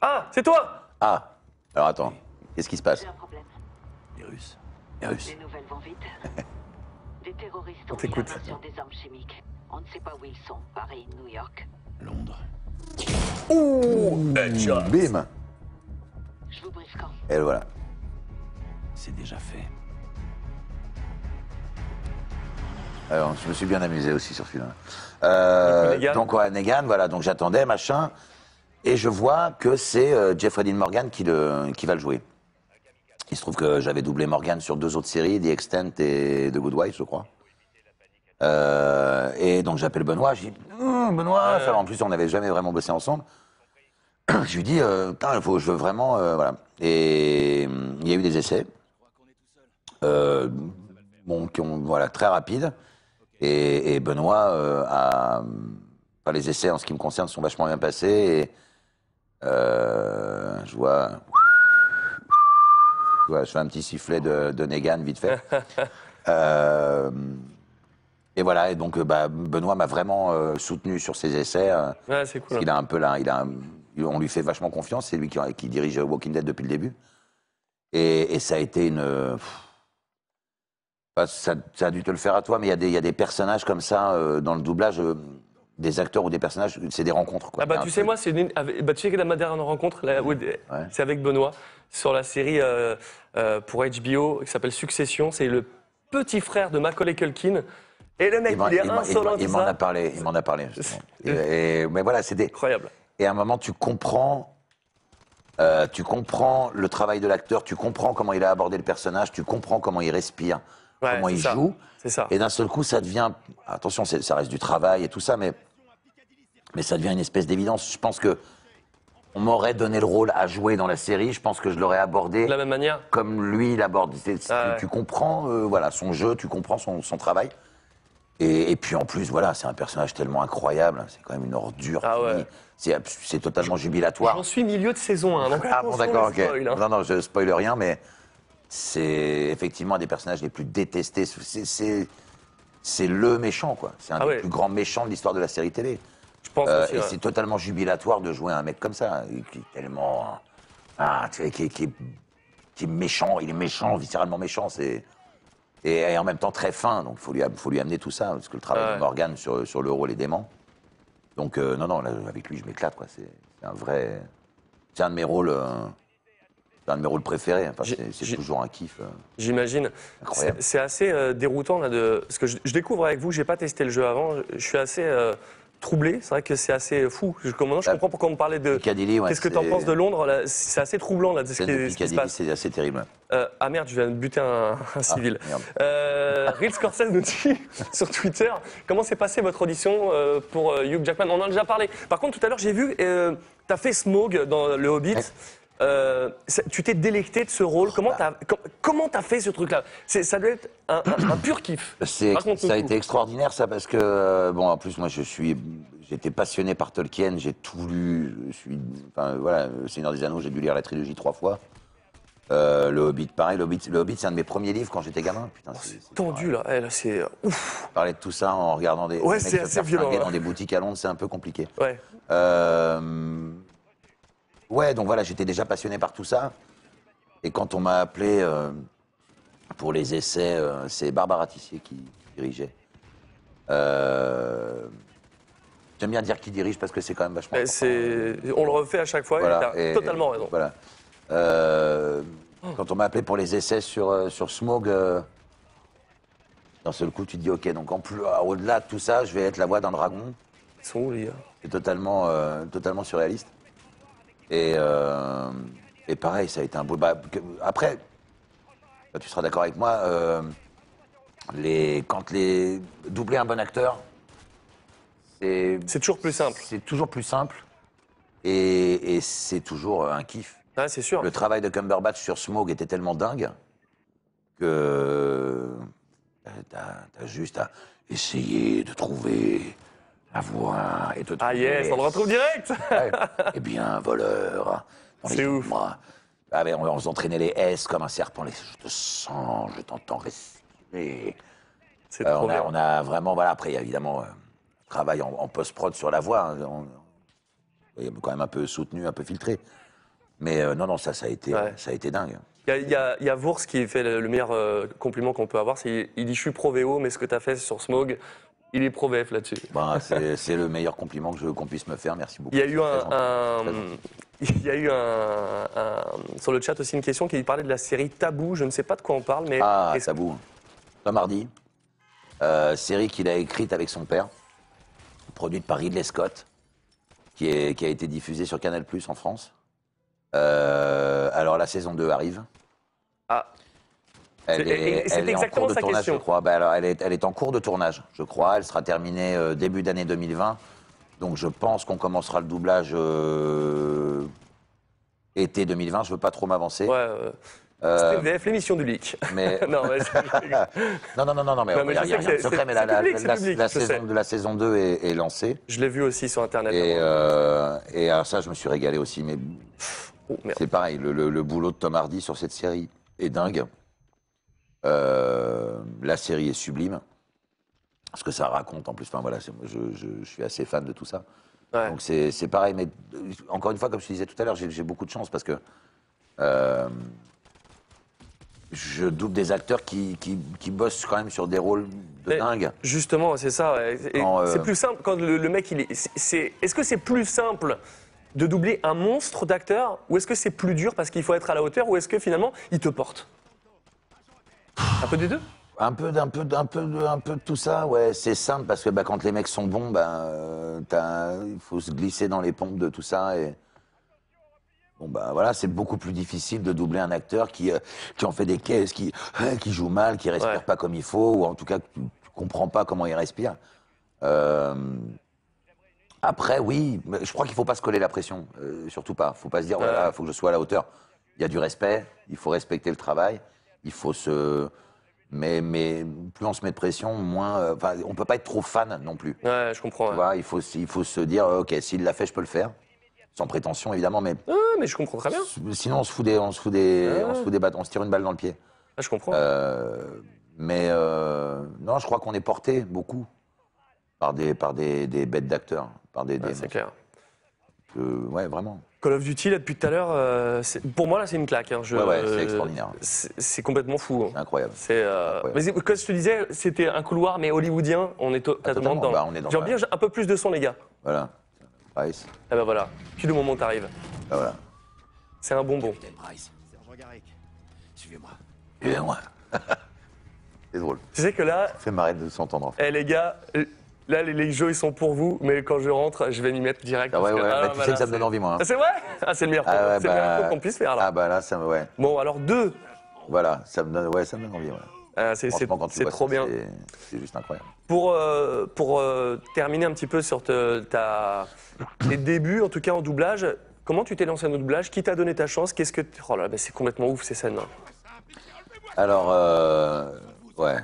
Ah, c'est toi Ah, alors attends, qu'est-ce qui se passe J'ai un problème. Les Russes. Les Russes. Les nouvelles vont vite. Des terroristes On ont mis la sur des armes chimiques. On ne sait pas où ils sont. Paris, New York. Londres. Ouh Headshot. Bim Je vous brise quand Et le voilà. C'est déjà fait. Alors, je me suis bien amusé aussi sur celui-là. Euh, donc, ouais, Negan, voilà, donc j'attendais, machin. Et je vois que c'est euh, Jeffrey Dean Morgan qui, le, qui va le jouer. Il se trouve que j'avais doublé Morgan sur deux autres séries, The Extent et The Good Wife, je crois. Euh, et donc j'appelle Benoît, je dis Hum, Benoît, en plus on n'avait jamais vraiment bossé ensemble. je lui dis euh, Putain, faut, je veux vraiment, euh, voilà. Et hum, il y a eu des essais, euh, bon, qui ont, voilà, très rapides. Et, et Benoît a, enfin, les essais en ce qui me concerne sont vachement bien passés. Et euh, je vois, je fais un petit sifflet de, de Negan vite fait. Euh, et voilà, et donc euh, bah, Benoît m'a vraiment euh, soutenu sur ses essais. Ouais, c'est cool. parce qu'il a un peu là, il a, on lui fait vachement confiance. C'est lui qui, qui dirige Walking Dead depuis le début. Et, et ça a été une. bah, ça, ça a dû te le faire à toi, mais il y, a des- il y a des personnages comme ça dans le doublage, des acteurs ou des personnages, c'est des rencontres. Quoi. Ah bah Il tu sais truc. moi c'est une- bah, tu sais que ma dernière rencontre là, c'est avec Benoît sur la série euh, euh, pour HBO qui s'appelle Succession c'est le petit frère de Macaulay Culkin et le mec Il il est il il insolent il tout m'en a parlé, il m'en a parlé. justement. Et- et- mais voilà, c'était. incroyable Et à un moment, tu comprends, euh, tu comprends le travail de l'acteur, tu comprends comment il a abordé le personnage, tu comprends comment il respire, Ouais, comment c'est il ça. joue. c'est ça Et d'un seul coup, ça devient. Attention, c'est- ça reste du travail et tout ça, mais, mais ça devient une espèce d'évidence. Je pense que on m'aurait donné le rôle à jouer dans la série. Je pense que je l'aurais abordé de la même manière comme lui il aborde. C'est- c'est- Ah tu, ouais. tu comprends, euh, voilà, son jeu, tu comprends son, son travail. Et, et puis en plus, voilà, c'est un personnage tellement incroyable. C'est quand même une ordure. Ah ouais. C'est totalement jubilatoire. j'en suis milieu de saison 1 donc Ah bon, d'accord, ok. hein. Non, non, je spoil rien, mais c'est effectivement un des personnages les plus détestés. C'est- le méchant, quoi. C'est un Ah des ouais. plus grands méchants de l'histoire de la série télé. Pense Euh, aussi, et ouais. c'est totalement jubilatoire de jouer un mec comme ça, qui est tellement. Ah, tu sais, qui, est- qui est, qui est méchant, il est méchant, viscéralement méchant. C'est. Et, et en même temps très fin, donc il faut lui, faut lui amener tout ça, parce que le travail Ouais. de Morgan sur, sur le rôle est dément. Donc, euh, non, non, là, avec lui, je m'éclate, quoi. C'est un vrai. C'est un de mes rôles. euh, c'est un de mes rôles préférés. Enfin, c'est toujours un kiff. euh. J'imagine. C'est assez déroutant là de parce que je, je découvre avec vous, j'ai pas testé le jeu avant. Je, je suis assez troublé. C'est vrai que c'est assez fou. Je, comment- je comprends pourquoi on parlait de. Piccadilly, ouais, Qu'est-ce que tu en penses de Londres C'est assez troublant là, de ce, qui, de ce qui se passe. c'est assez terrible. Euh, ah merde, je viens de buter un, un civil. merde. Euh, Reed Scorsese nous dit sur Twitter comment s'est passée votre audition euh, pour euh, Hugh Jackman? On en a déjà parlé. Par contre, tout à l'heure, j'ai vu, tu as fait Smog dans Le Hobbit. Euh, tu t'es délecté de ce rôle. Comment bah. t'as com- comment t'as fait ce truc-là? Ça doit être un, un- un pur kiff. Ça a été extraordinaire ça parce que euh, bon en plus moi je suis j'étais passionné par Tolkien j'ai tout lu je suis enfin voilà le Seigneur des Anneaux j'ai dû lire la trilogie trois fois Euh, le Hobbit pareil le Hobbit le Hobbit c'est un de mes premiers livres quand j'étais gamin putain c'est c'est- Tendu là, Eh, là, c'est ouf. parler de tout ça en regardant des Ouais, mecs c'est se violent, flinguer ouais. dans des boutiques à Londres c'est un peu compliqué Ouais. Euh, ouais, donc voilà, j'étais déjà passionné par tout ça. Et quand on m'a appelé euh, pour les essais, euh, c'est Barbara Tissier qui, dirigeait. Euh, J'aime bien dire qui dirige parce que c'est quand même vachement. On le refait à chaque fois. Voilà, et t'as totalement raison. Voilà. Quand on m'a appelé pour les essais sur, sur Smog, d'un seul coup, tu te dis, ok, donc en plus, au-delà de tout ça, je vais être la voix d'un dragon. Ils sont où les gars? C'est totalement, totalement surréaliste. Et, euh, et pareil, ça a été un beau. bah, après, bah, tu seras d'accord avec moi, euh, les, quand les. Doubler un bon acteur, c'est. C'est toujours plus simple. C'est toujours plus simple. Et, et c'est toujours un kiff. C'est sûr. Le travail de Cumberbatch sur Smog était tellement dingue que euh, t'as t'as juste à essayer de trouver la voix et te Ah yes, on le retrouve direct Ouais. Eh bien, voleur. C'est ouf. Ah on, on s'entraînait les S comme un serpent. Les, je te sens, je t'entends respirer. C'est Euh, trop on, a, on a vraiment, voilà, après, il y a évidemment euh, travail en, en post-prod sur la voix. hein. On- quand même un peu soutenu, un peu filtré. Mais euh, non, non, ça, ça a été, Ouais. ça a été dingue. Il y y a- il y a Vours qui fait le, le meilleur euh, compliment qu'on peut avoir. c'est Il dit Je suis pro VO, mais ce que tu as fait sur Smog, il est pro VF là-dessus. Ben, c'est le meilleur compliment qu'on puisse me faire. Merci beaucoup. Il y a eu un, il y a eu un, un- sur le chat aussi une question qui parlait de la série Tabou. Je ne sais pas de quoi on parle, mais Ah, tabou. Tom Hardy. Euh, série qu'il a écrite avec son père, produite par Ridley Scott, qui, est, qui a été diffusée sur Canal Plus en France. Euh, alors la saison 2 arrive. Ah. Elle est, elle est en cours de tournage, question. je crois. Bah, alors, elle, est, elle est en cours de tournage, je crois. Elle sera terminée euh, début d'année 2020. Donc je pense qu'on commencera le doublage euh, été 2020. Je veux pas trop m'avancer. Ouais, euh, l'émission du leak. mais non, mais non, non, non, non, mais Non, mais a, y rien de secret, mais la, public, saison, de la saison 2 est, est lancée. je l'ai vu aussi sur Internet. Et, euh, et alors ça, je me suis régalé aussi. Mais Oh, c'est pareil, le, le- le boulot de Tom Hardy sur cette série est dingue. Euh, la série est sublime. Ce que ça raconte en plus. Enfin voilà, je, je- je suis assez fan de tout ça. Ouais. Donc c'est pareil, mais encore une fois, comme je te disais tout à l'heure, j'ai beaucoup de chance parce que euh, je double des acteurs qui, qui, qui bossent quand même sur des rôles de Mais dingue. Justement, c'est ça. euh, C'est plus simple quand le, le mec il est. Est-ce que c'est plus simple de doubler un monstre d'acteur ou est-ce que c'est plus dur parce qu'il faut être à la hauteur ou est-ce que finalement il te porte? Un peu des deux? Un peu, d'un peu, d'un peu, de- un peu de tout ça, ouais. C'est simple parce que bah, quand les mecs sont bons, bah, euh, il faut se glisser dans les pompes de tout ça et bon bah voilà, c'est beaucoup plus difficile de doubler un acteur qui euh, qui en fait des caisses, qui euh, qui joue mal, qui respire Ouais. pas comme il faut ou en tout cas tu, tu comprends pas comment il respire. Euh, après, oui, je crois qu'il faut pas se coller la pression, euh, surtout pas. Faut pas se dire, Ouais. voilà, faut que je sois à la hauteur. Il y a du respect, il faut respecter le travail, il faut se. Mais, mais plus on se met de pression, moins. euh, Enfin, on peut pas être trop fan non plus. Ouais, je comprends. Tu ouais. vois, il faut, il faut se dire, ok, s'il l'a fait, je peux le faire. Sans prétention, évidemment, mais Ouais, mais je comprends très bien. sinon, on se fout des, on se fout des, on se fout des on se tire une balle dans le pied. Je comprends. Euh, mais euh, non, je crois qu'on est porté beaucoup par des, par des, des bêtes d'acteurs, par des, Ouais, des c'est clair. Euh, ouais, vraiment. Call of Duty, là, depuis tout à l'heure, euh, pour moi, là, c'est une claque. hein. Je- Ouais, ouais, c'est extraordinaire. C'est complètement fou. hein. C'est incroyable. C'est. euh, Incroyable. mais comme je te disais, c'était un couloir, mais hollywoodien. On est to- totalement totalement, dedans. bah, on est dans J'aimerais bien un peu plus de son, les gars. Voilà. Price. Eh ben voilà. Puis le moment t'arrives. Ah, voilà. C'est un bonbon. Capitaine Price. Sergent Garrick. Suivez-moi. Et moi. c'est drôle. Tu sais que là, Ça fait marrer de s'entendre. en fait. eh, les gars, euh, Là, les, les jeux, ils sont pour vous, mais quand je rentre, je vais m'y mettre direct. Ah ouais, parce que- ouais, ah, tu sais que ça me donne envie, moi. hein. Ah, c'est vrai? Ah, c'est le meilleur, Ah ouais, c'est le meilleur bah, qu'on puisse faire, là. Ah bah là, ça me, ouais. Bon, alors deux. Voilà, ça me donne, ouais, ça me donne envie, ouais. Ah, c'est trop ça, bien. c'est- juste incroyable. Pour, euh, pour euh, terminer un petit peu sur te- ta, tes débuts, en tout cas en doublage, comment tu t'es lancé en doublage? Qui t'a donné ta chance? Qu'est-ce que oh là, là, c'est complètement ouf ces scènes. là Alors, euh, ouais.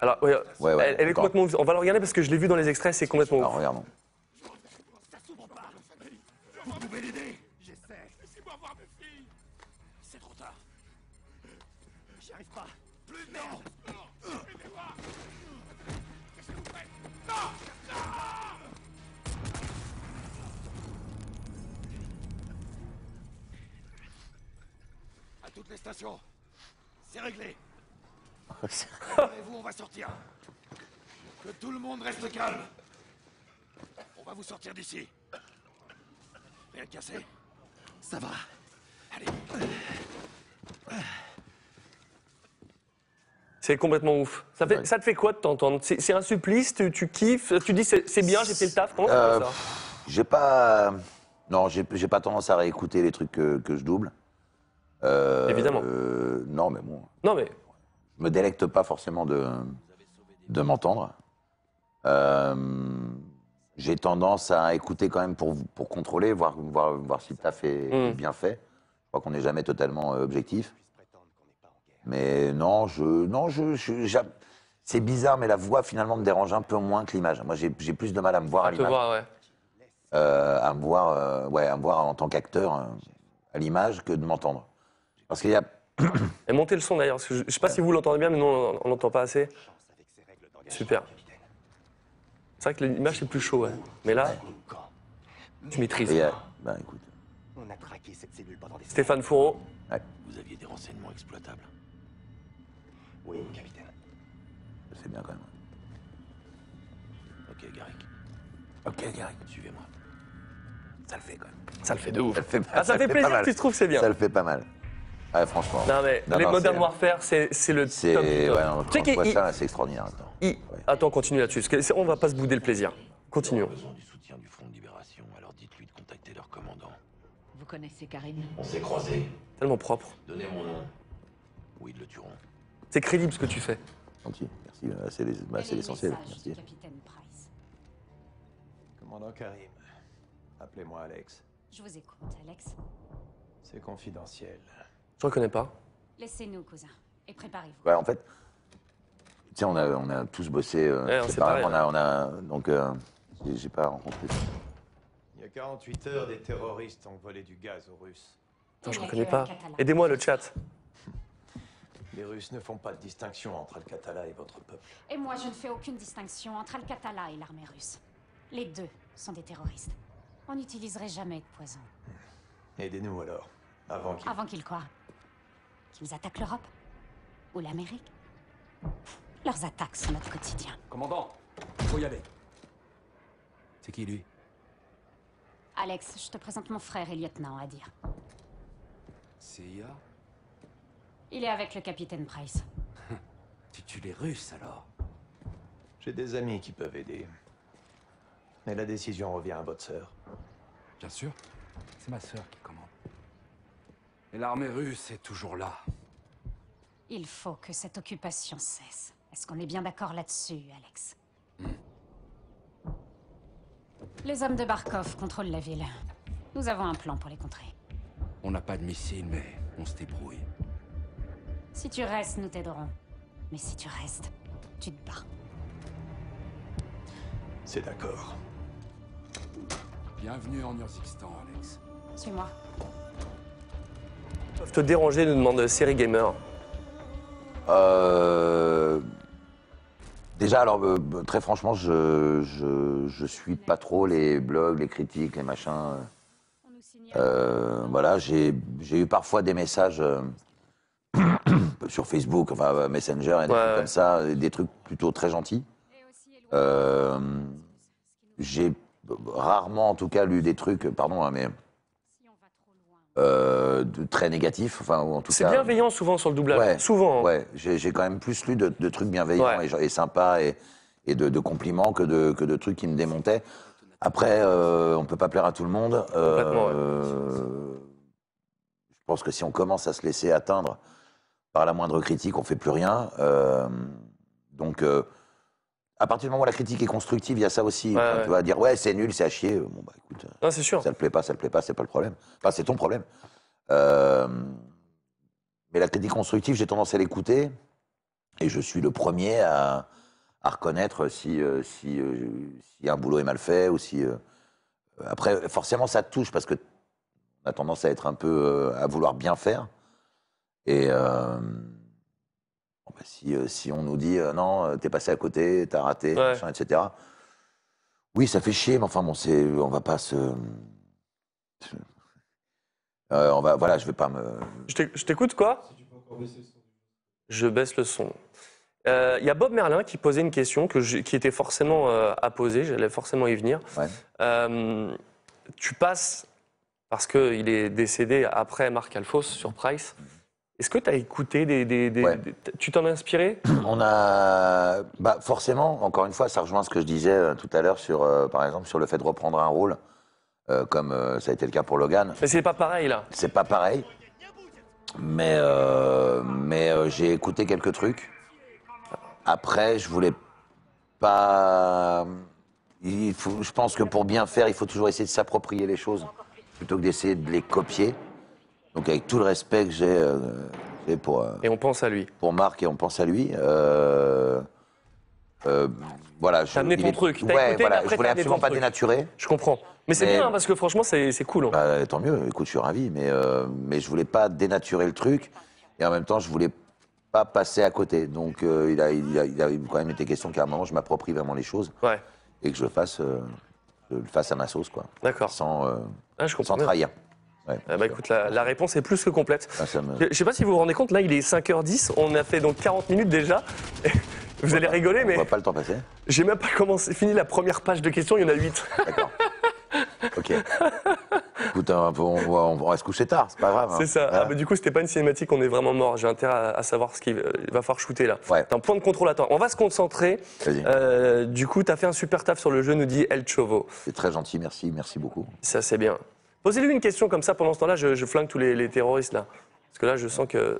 Alors, ouais, Ouais, ouais, elle, elle est complètement ouf. On va la regarder parce que je l'ai vu dans les extraits, c'est complètement Alors, regardons. Vous pouvez l'aider J'essaie. Laissez-moi voir mes filles. C'est trop tard. J'y arrive pas. Plus de merde. Aidez-moi. Qu'est-ce que vous faites Non À toutes les stations. C'est réglé. Vous on va sortir. Que tout le monde reste calme. On va vous sortir d'ici. Rien de cassé Ça va. Allez. C'est complètement ouf. Ça, fait, ça te fait quoi de t'entendre? C'est c'est un supplice? Tu, tu kiffes? Tu dis c'est c'est bien, j'ai fait le taf? Comment ça Euh, ça? J'ai pas. Non, j'ai j'ai pas tendance à réécouter les trucs que, que je double. Euh, Évidemment. euh, non, mais bon. Non, mais me délecte pas forcément de, de m'entendre. Euh, j'ai tendance à écouter quand même pour, pour contrôler, voir, voir, voir si le taf est Mm. bien fait. Je crois qu'on n'est jamais totalement euh, objectif. Mais non, je, non, je, je- c'est bizarre, mais la voix finalement me dérange un peu moins que l'image. Moi, j'ai j'ai plus de mal à me voir à l'image, ouais. euh, à me voir, euh, ouais, à me voir en tant qu'acteur à l'image que de m'entendre. Parce qu'il y a, Et montez le son d'ailleurs, parce que je, sais pas si vous l'entendez bien, mais nous on l'entend pas assez. Super. C'est vrai que l'image c'est plus chaud, ouais. Mais là, tu maîtrises. a- ben, écoute, On a traqué cette cellule pendant des Stéphane Fourreau, Vous aviez des renseignements exploitables. Oui, capitaine. c'est bien quand même. Ok, Garrick, Ok, Gary. suivez-moi. Ça le fait quand même. ça le fait de ouf. Ça le fait, Ah, ça fait plaisir que tu trouves que c'est bien. Ça le fait pas mal. Ouais, franchement. Non mais Non, les non, Modern c'est- Warfare, c'est c'est le C'est. top. du Ouais, Tu sais c'est extraordinaire. attends. il- Attends, continue là-dessus. c'est- On va pas se bouder le plaisir. Continuons. besoin du soutien du Front de Libération, alors dites-lui de contacter leur commandant. Vous connaissez Karine? On s'est croisés. Tellement propre. Donnez mon nom. Ou ils le tueront. C'est crédible ce que tu fais. Gentil, merci. euh, C'est bah, c'est l'essentiel. Merci. capitaine Price? Commandant Karim, appelez-moi Alex. Je vous écoute, Alex. C'est confidentiel. Je reconnais pas? Laissez-nous, cousin. Et préparez-vous. Ouais, en fait, tu sais, on a, on a tous bossé euh, Ouais, on on a, on a, donc, euh, j'ai- pas rencontré. Il y a 48 heures, des terroristes ont volé du gaz aux Russes. Attends, je Et reconnais avec, pas. Aidez-moi le chat. Les Russes ne font pas de distinction entre Al-Qatala et votre peuple. Et moi, je ne fais aucune distinction entre Al-Qatala et l'armée russe. Les deux sont des terroristes. On n'utiliserait jamais de poison. Aidez-nous alors, avant qu'ils... Avant qu'ils quoi Qu'ils attaquent l'Europe Ou l'Amérique Leurs attaques sont notre quotidien. Commandant, faut y aller. C'est qui lui? Alex, je te présente mon frère et lieutenant à dire. CIA Il est avec le capitaine Price. Tu tues les Russes alors J'ai des amis qui peuvent aider. Mais la décision revient à votre sœur. Bien sûr. C'est ma sœur qui commande. Et l'armée russe est toujours là. Il faut que cette occupation cesse. Est-ce qu'on est bien d'accord là-dessus, Alex? Les hommes de Barkov contrôlent la ville. Nous avons un plan pour les contrer. On n'a pas de missiles, mais on se débrouille. Si tu restes, nous t'aiderons. Mais si tu restes, tu te bats. C'est d'accord. Bienvenue en Urzikistan, Alex. Suis-moi. Peuvent te déranger, nous demande Série Gamer. Euh, Déjà, alors, euh, très franchement, je, je, je suis pas trop les blogs, les critiques, les machins. Euh, voilà, j'ai eu parfois des messages sur Facebook, enfin Messenger, et des Ouais, trucs ouais. comme ça, des trucs plutôt très gentils. J'ai rarement, en tout cas, lu des trucs, pardon, hein, mais euh, de très négatif, enfin, en tout C'est bienveillant souvent sur le doublage. Ouais, Souvent. hein. Ouais, j'ai quand même plus lu de, de trucs bienveillants Ouais. et, et sympas et, et de, de compliments que de, que de trucs qui me démontaient. Après, euh, on peut pas plaire à tout le monde. Euh, je pense que si on commence à se laisser atteindre par la moindre critique, on fait plus rien. Euh, donc, euh, à partir du moment où la critique est constructive, il y a ça aussi. Ouais. Tu vas dire, ouais, c'est nul, c'est à chier. Bon, bah écoute, Non, c'est sûr. ça te plaît pas, ça te plaît pas, c'est pas le problème. Enfin, c'est ton problème. Euh, mais la critique constructive, j'ai tendance à l'écouter. Et je suis le premier à, à reconnaître si, euh, si, euh, si un boulot est mal fait ou si. après, forcément, ça te touche parce que on a tendance à être un peu. à vouloir bien faire. Et. bon, bah, si, si on nous dit non, t'es passé à côté, t'as raté, Ouais. machin, etc. Oui, ça fait chier, mais enfin bon, c'est, on va pas se. Euh, on va, voilà, je vais pas me. Je t'éc- je t'écoute quoi? Je baisse le son. Euh, Il y a Bob Merlin qui posait une question que qui était forcément euh, à poser, j'allais forcément y venir. Ouais. Euh, tu passes, parce qu'il est décédé après Marc Alphos sur Price, est-ce que tu as écouté des... des- des- Ouais. des- tu t'en as inspiré? On a, bah forcément, encore une fois, ça rejoint ce que je disais euh, tout à l'heure sur, euh, par exemple, sur le fait de reprendre un rôle, euh, comme euh, ça a été le cas pour Logan. Mais c'est pas pareil là. C'est pas pareil, mais euh, mais j'ai écouté quelques trucs. Après, je voulais pas. Il faut, je pense que pour bien faire, il faut toujours essayer de s'approprier les choses plutôt que d'essayer de les copier. Donc, avec tout le respect que j'ai pour. Et on pense à lui. pour Marc et on pense à lui. Euh, euh, voilà, je, T'as amené ton est- truc. T'as Ouais, écouté, voilà, mais après, je voulais t'as absolument pas truc. dénaturer. Je comprends. Mais c'est Mais- bien, parce que franchement, c'est c'est cool. hein. Bah, tant mieux, écoute, je suis ravi, mais, euh, mais je voulais pas dénaturer le truc et en même temps, je voulais pas passer à côté. Donc, euh, il, a, il, a, il a quand même été question qu'à un moment, je m'approprie vraiment les choses Ouais, et que je le fasse, je le fasse à ma sauce, quoi, d'accord. sans, Ah, je sans trahir. Ouais, Eh ben, écoute, la, la réponse est plus que complète. me- Je je sais pas si vous vous rendez compte, là il est 5h10, on a fait donc 40 minutes déjà. Vous allez rigoler, On mais voit pas le temps passer. j'ai même pas commencé, fini la première page de questions, il y en a 8. D'accord. ok. Écoute, on, va- on va, on va se coucher tard, c'est pas grave. hein. C'est ça. Ah, bah, du coup, c'était pas une cinématique, on est vraiment mort. J'ai intérêt à, à savoir ce qu'il va il va falloir shooter là. Ouais. T'as un point de contrôle à temps. On va se concentrer. Vas-y. Euh, du coup, t'as fait un super taf sur le jeu, nous dit El Chovo. C'est très gentil, merci, merci beaucoup. Ça, c'est bien. Posez-lui une question comme ça pendant ce temps-là, je, je flingue tous les, les terroristes là. Parce que là, je sens que.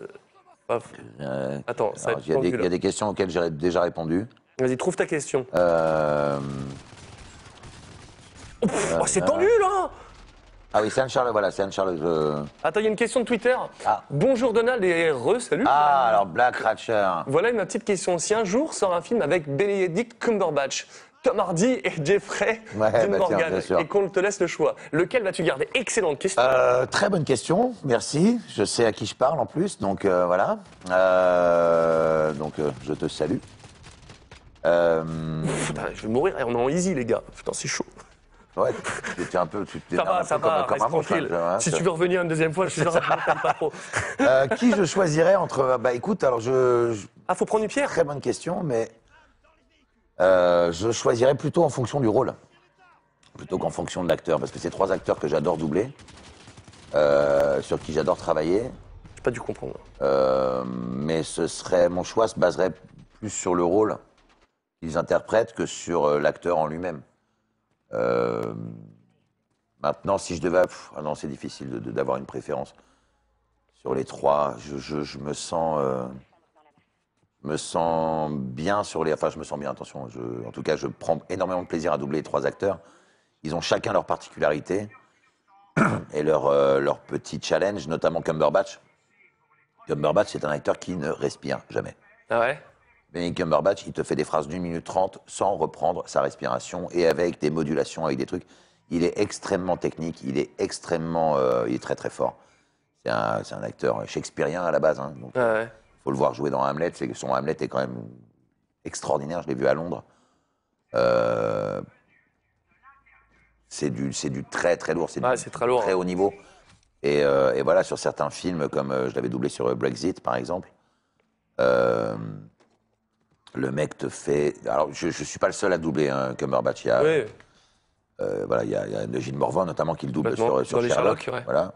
Euh, Attends, ça alors, Il y, a des- tendu, il y là. a des questions auxquelles j'ai déjà répondu. Vas-y, trouve ta question. Euh, Oh, c'est tendu là Ah oui, c'est Anne-Charles, voilà, c'est Anne-Charles. je- Attends, il y a une question de Twitter. Ah. Bonjour Donald et re, salut. Ah, alors Black Ratcher. Voilà une petite question. Si un jour sort un film avec Benedict Cumberbatch, Tom Hardy et Jeffrey Ouais, Dean bah Morgan, sûr. et qu'on te laisse le choix, lequel vas-tu garder? Excellente question. Euh, très bonne question, merci. Je sais à qui je parle en plus, donc euh, voilà. Euh, donc je te salue. Putain, je vais mourir, on est en easy les gars. Putain, c'est chaud. ouais, tu étais un peu, tu Ça va, ça va, reste tranquille. si tu veux revenir une deuxième fois, je suis genre, je m'appelle pas trop. Qui je choisirais entre Bah écoute, alors je, je- Ah, faut prendre une pierre très bonne question, mais euh, je choisirais plutôt en fonction du rôle, plutôt qu'en fonction de l'acteur, parce que c'est trois acteurs que j'adore doubler, euh, sur qui j'adore travailler. J'ai pas dû comprendre. Euh, mais ce serait mon choix se baserait plus sur le rôle qu'ils interprètent que sur l'acteur en lui-même. Maintenant, si je devais, pff, ah non, c'est difficile d'avoir une préférence sur les trois. Je, je- je me sens, me sens bien sur les. Enfin, je me sens bien. Attention, je- en tout cas, je prends énormément de plaisir à doubler les trois acteurs. Ils ont chacun leur particularité et leur, euh, leur petit challenge, notamment Cumberbatch. Cumberbatch, c'est un acteur qui ne respire jamais. Ah ouais? Benedict Cumberbatch, il te fait des phrases d'une minute trente sans reprendre sa respiration et avec des modulations, avec des trucs. Il est extrêmement technique, il est extrêmement, euh, il est très très fort. C'est un, un acteur shakespearien à la base, hein, donc Ah ouais. Faut le voir jouer dans Hamlet. C'est son Hamlet est quand même extraordinaire. Je l'ai vu à Londres. Euh, c'est du, c'est du très très lourd. C'est Ouais, du c'est très lourd, très hein. haut niveau. Et, euh, et voilà, sur certains films, comme euh, je l'avais doublé sur Brexit, par exemple, euh, le mec te fait. Alors, je ne suis pas le seul à doubler hein, Cumberbatch. Il y a, Oui. voilà, il y a, il y a Eugene Morvan notamment qui le double sur, sur Sherlock. Sherlock, ouais. Voilà.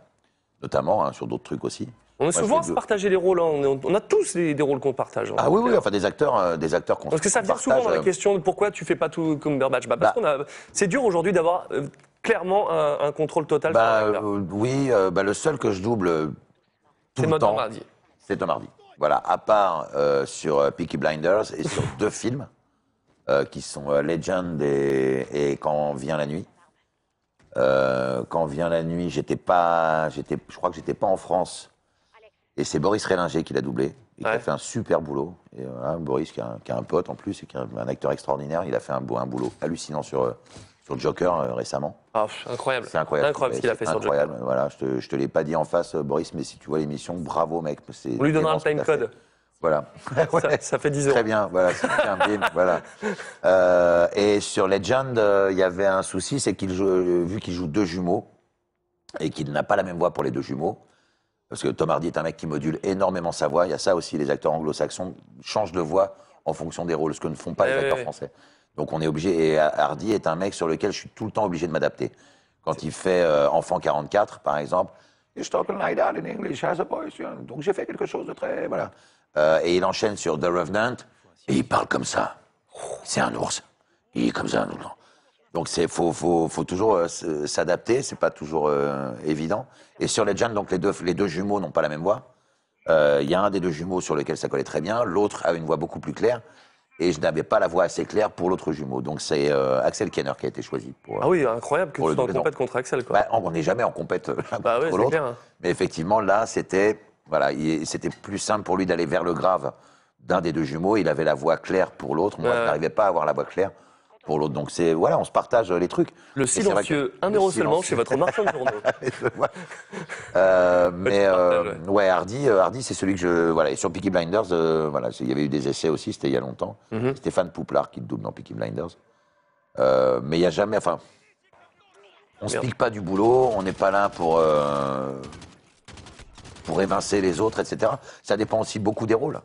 notamment, hein, sur d'autres trucs aussi. On est souvent à se partager les rôles. hein. On, a tous des, des rôles qu'on partage. hein. Ah oui, oui, enfin des acteurs, euh, des acteurs qu'on Parce que ça vient souvent dans la euh, question de pourquoi tu fais pas tout comme Cumberbatch. Bah, parce qu'on a, c'est dur aujourd'hui d'avoir euh, clairement un, un contrôle total Bah, sur euh, oui, euh, bah, le seul que je double euh, tout C'est le temps, Tom Hardy. c'est Tom Hardy. Voilà, à part euh, sur euh, Peaky Blinders et sur deux films euh, qui sont euh, Legend et, et Quand vient la nuit. Euh, quand vient la nuit, j'étais pas, j'étais, je crois que j'étais pas en France. Et c'est Boris Rélinger qui l'a doublé et qui a fait un super boulot. Et voilà, Boris qui a, un, qui a un pote en plus et qui est un, un acteur extraordinaire, il a fait un, un boulot hallucinant sur euh, sur Joker euh, récemment. Pff, incroyable. C'est incroyable. Incroyable ce qu'il a fait C'est sur Joker. incroyable. Voilà, je te, je te l'ai pas dit en face, euh, Boris, mais si tu vois l'émission, bravo mec. On lui donnera un ce que time t'as fait. code. Voilà. Ça, ça fait 10 euros. Très bien, voilà, c'est. Euh, et sur Legend, euh, il y avait un souci, c'est qu'il joue, vu qu'il joue deux jumeaux et qu'il n'a pas la même voix pour les deux jumeaux, parce que Tom Hardy est un mec qui module énormément sa voix. Il y a ça aussi, les acteurs anglo-saxons changent de voix en fonction des rôles, ce que ne font pas les acteurs français. Donc on est obligé, et Hardy est un mec sur lequel je suis tout le temps obligé de m'adapter. Quand il fait euh, Enfant 44, par exemple, He's talking like that in English as a voice. Donc j'ai fait quelque chose de très. Voilà. Euh, et il enchaîne sur The Revenant, et il parle comme ça. C'est un ours. Il est comme ça. tout le temps. Donc c'est faut, faut, faut toujours euh, s'adapter, c'est pas toujours euh, évident. Et sur Legend, donc les deux, les deux jumeaux n'ont pas la même voix. Euh, Il y a un des deux jumeaux sur lequel ça collait très bien, l'autre a une voix beaucoup plus claire. Et je n'avais pas la voix assez claire pour l'autre jumeau. Donc c'est euh, Axel Kenner qui a été choisi pour. Ah oui, incroyable que tu sois en compète contre Axel. Quoi. Bah, on n'est jamais en compète l'un Bah contre l'autre. hein. Mais effectivement, là, c'était voilà, il- c'était plus simple pour lui d'aller vers le grave d'un des deux jumeaux. Il avait la voix claire pour l'autre. Moi, je n'arrivais pas à avoir la voix claire pour l'autre. Donc c'est voilà, on se partage euh, les trucs. Le silencieux, un euro seulement chez votre marchand de journaux. Euh, mais euh, ouais, Hardy, euh, Hardy, c'est celui que je voilà. Et sur Peaky Blinders, euh, voilà, il y avait eu des essais aussi. C'était il y a longtemps. Mhm. Stéphane Pouplard qui le double dans Peaky Blinders. Euh, mais il y a jamais, enfin, on se pique pas du boulot. On n'est pas là pour euh, pour évincer les autres, etc. Ça dépend aussi beaucoup des rôles.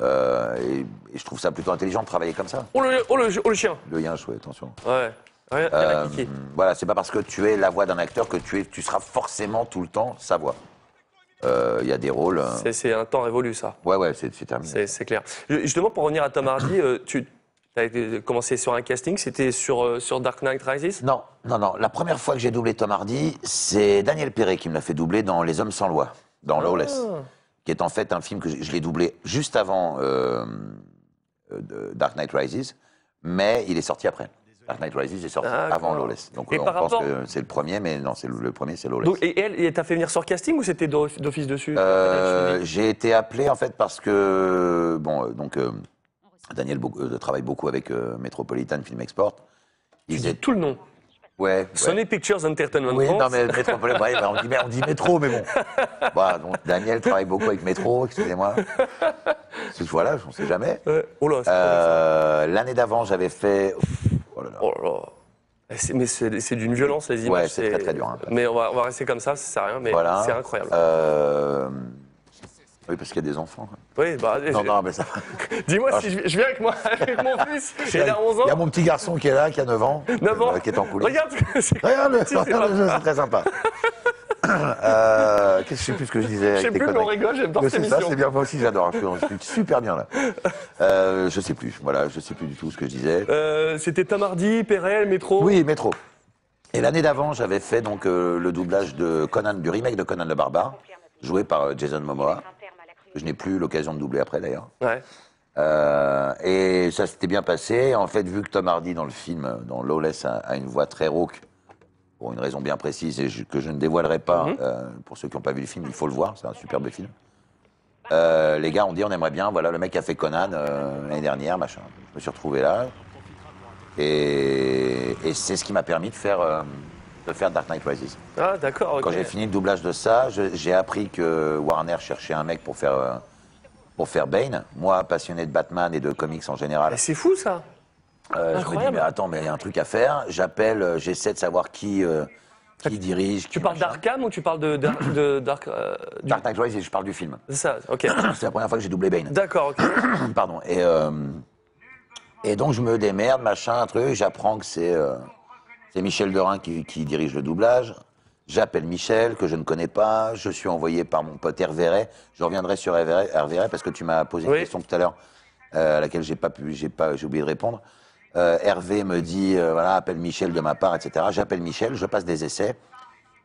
Euh, et, et je trouve ça plutôt intelligent de travailler comme ça. Oh le, oh le, oh le chien Le yinche, ouais, attention. Ouais. Euh, voilà, c'est pas parce que tu es la voix d'un acteur que tu, es, tu seras forcément tout le temps sa voix. Euh, Il y a des rôles. euh, C'est- un temps révolu, ça. Ouais, ouais, c'est terminé. C'est clair. Ju- Justement, pour revenir à Tom Hardy, euh, tu as commencé sur un casting, c'était sur, sur Dark Knight Rises? Non, non, non. La première fois que j'ai doublé Tom Hardy, c'est Daniel Perret qui me l'a fait doubler dans Les Hommes sans loi, dans Lawless, Ah. Qui est en fait un film que je je l'ai doublé juste avant euh, euh, de Dark Knight Rises, mais il est sorti après. Dark Knight Rises est sorti D'accord. avant Lawless. Donc Et on pense rapport- que c'est le premier, mais non, c'est le, le premier, c'est Lawless. Donc, et elle, t'as fait venir sur casting ou c'était d'off- d'office dessus Euh, j'ai été appelé en fait parce que bon donc euh, Daniel euh, travaille beaucoup avec Metropolitan Film Export. Tu dis tout le nom. Ouais. ouais. Sony Pictures Entertainment Oui, France. non mais Metropolitan, ouais, bah, on, dit, on dit métro, mais bon. Donc Daniel travaille beaucoup avec Métro, excusez-moi. C'est- Voilà, je ne sais jamais. oh Euh, L'année d'avant, j'avais fait. Oh là là. Oh là Mais c'est c'est d'une violence, les images. Ouais, c'est très, très dur, hein. Mais on va, on va rester comme ça, ça sert à rien, mais Voilà. c'est incroyable. Euh, Oui, parce qu'il y a des enfants. quoi. Oui, bah, Non, non, mais ça. Dis-moi Ah, si je, je viens avec, moi, avec mon fils, Il a 11 ans. Il y a mon petit garçon qui est là, qui a 9 ans. 9 ans. euh, qui est en coulisses. Regarde, c'est- Regarde, c'est très sympa. euh, Qu'est-ce que je sais plus ce que je disais Je sais plus, mais on rigole, j'adore cette émission. c'est bien. Moi aussi, j'adore. Je suis- super bien là. Euh, je sais plus. Voilà, je sais plus du tout ce que je disais. Euh, C'était Tom Hardy, Perel, Métro. Oui, Métro. Et l'année d'avant, j'avais fait donc euh, le doublage de Conan, du remake de Conan le Barbare, joué par euh, Jason Momoa. Que Je n'ai plus l'occasion de doubler après d'ailleurs. Ouais. Euh, et ça s'était bien passé. En fait, vu que Tom Hardy dans le film, dans Lawless, a, a une voix très rauque, pour une raison bien précise et je- que je ne dévoilerai pas, Mhm. euh, pour ceux qui n'ont pas vu le film, il faut le voir, c'est un superbe film. Euh, les gars ont dit on aimerait bien, voilà, le mec a fait Conan l'année dernière, machin. Je me suis retrouvé là. Et, et c'est ce qui m'a permis de faire, de faire Dark Knight Rises. Ah, d'accord. Quand j'ai fini le doublage de ça, j'ai appris que Warner cherchait un mec pour faire, euh, pour faire Bane. Moi, passionné de Batman et de comics en général. C'est fou ça. Euh, je me dis, mais attends, mais il y a un truc à faire. J'appelle, euh, j'essaie de savoir qui, euh, qui dirige. Tu parles d'Arkham ou tu parles de, Dark- de Dark. euh, du- Dark Knight Rises, je parle du film. C'est ça, ok. C'est la première fois que j'ai doublé Bane. D'accord, ok. Pardon. Et, euh, et donc, je me démerde, machin, truc. J'apprends que c'est euh, c'est Michel Dorin qui, qui dirige le doublage. J'appelle Michel, que je ne connais pas. Je suis envoyé par mon pote Hervé Ray. Je reviendrai sur Hervé Ray, Hervé parce que tu m'as posé une Oui. question tout à l'heure euh, à laquelle j'ai pas pu, j'ai pas, j'ai oublié de répondre. Euh, Hervé me dit, euh, voilà, appelle Michel de ma part, etc. J'appelle Michel, je passe des essais.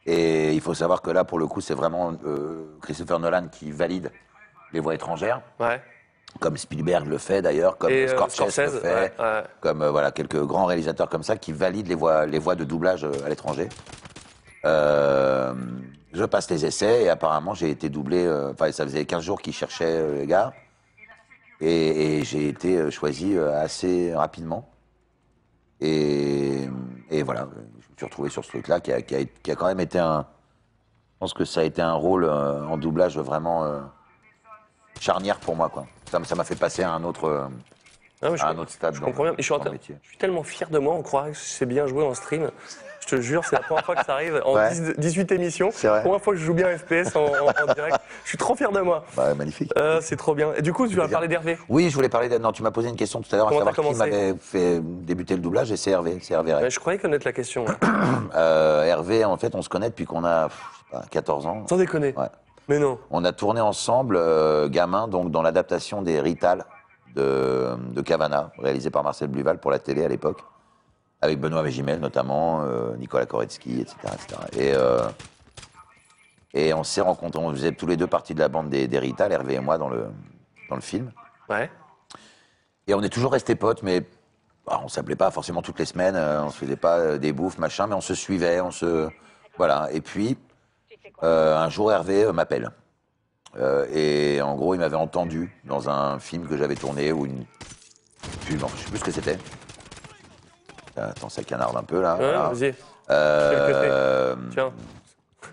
Et il faut savoir que là, pour le coup, c'est vraiment euh, Christopher Nolan qui valide les voix étrangères. Ouais. Comme Spielberg le fait d'ailleurs, comme Et, euh, Scorsese, le fait, ouais, ouais. comme euh, voilà quelques grands réalisateurs comme ça qui valident les voix, les voix de doublage euh, à l'étranger. Euh, je passe les essais et apparemment j'ai été doublé. euh, Enfin, ça faisait 15 jours qu'ils cherchaient les gars et, et j'ai été choisi assez rapidement. Et, et voilà, je me suis retrouvé sur ce truc-là qui a, qui, a, qui a quand même été un. Je pense que ça a été un rôle en doublage vraiment charnière pour moi. Quoi. Ça m'a fait passer à un autre, euh, mais je un autre stade. Je comprends bien. Et Je suis, je tellement fier de moi, on croirait que c'est bien joué en stream. Je te jure, c'est la première fois que ça arrive en Ouais. 10 18 émissions. C'est vrai. Première fois que je joue bien FPS en, en- en direct. Je suis trop fier de moi. Bah, magnifique. Euh, c'est trop bien. Et du coup, tu vas parler d'Hervé. Oui, je voulais parler. De... Non, tu m'as posé une question tout à l'heure à savoir qui m'avait fait débuter le doublage et c'est Hervé. C'est Hervé. Ray. Ouais, je croyais connaître la question. ouais. Euh, Hervé, en fait, on se connaît depuis qu'on a pff, je sais pas, 14 ans. Sans déconner. Ouais. Mais non. On a tourné ensemble, euh, gamin, donc dans l'adaptation des Rital de, de Cavana, réalisé par Marcel Bluval pour la télé à l'époque, avec Benoît Végimel notamment, euh, Nicolas Koretsky, etc. etc. Et, euh, et on s'est rencontrés, on faisait tous les deux partie de la bande des, des Rital, Hervé et moi, dans le, dans le film. Ouais. Et on est toujours restés potes, mais bah, on s'appelait pas forcément toutes les semaines, on se faisait pas des bouffes, machin, mais on se suivait, on se. Voilà. Et puis, euh, un jour, Hervé euh, m'appelle. Euh, et en gros, il m'avait entendu dans un film que j'avais tourné ou une pub, je sais plus ce que c'était. Attends, ça canarde un peu là. Ouais, voilà. vas-y. Euh, Tiens.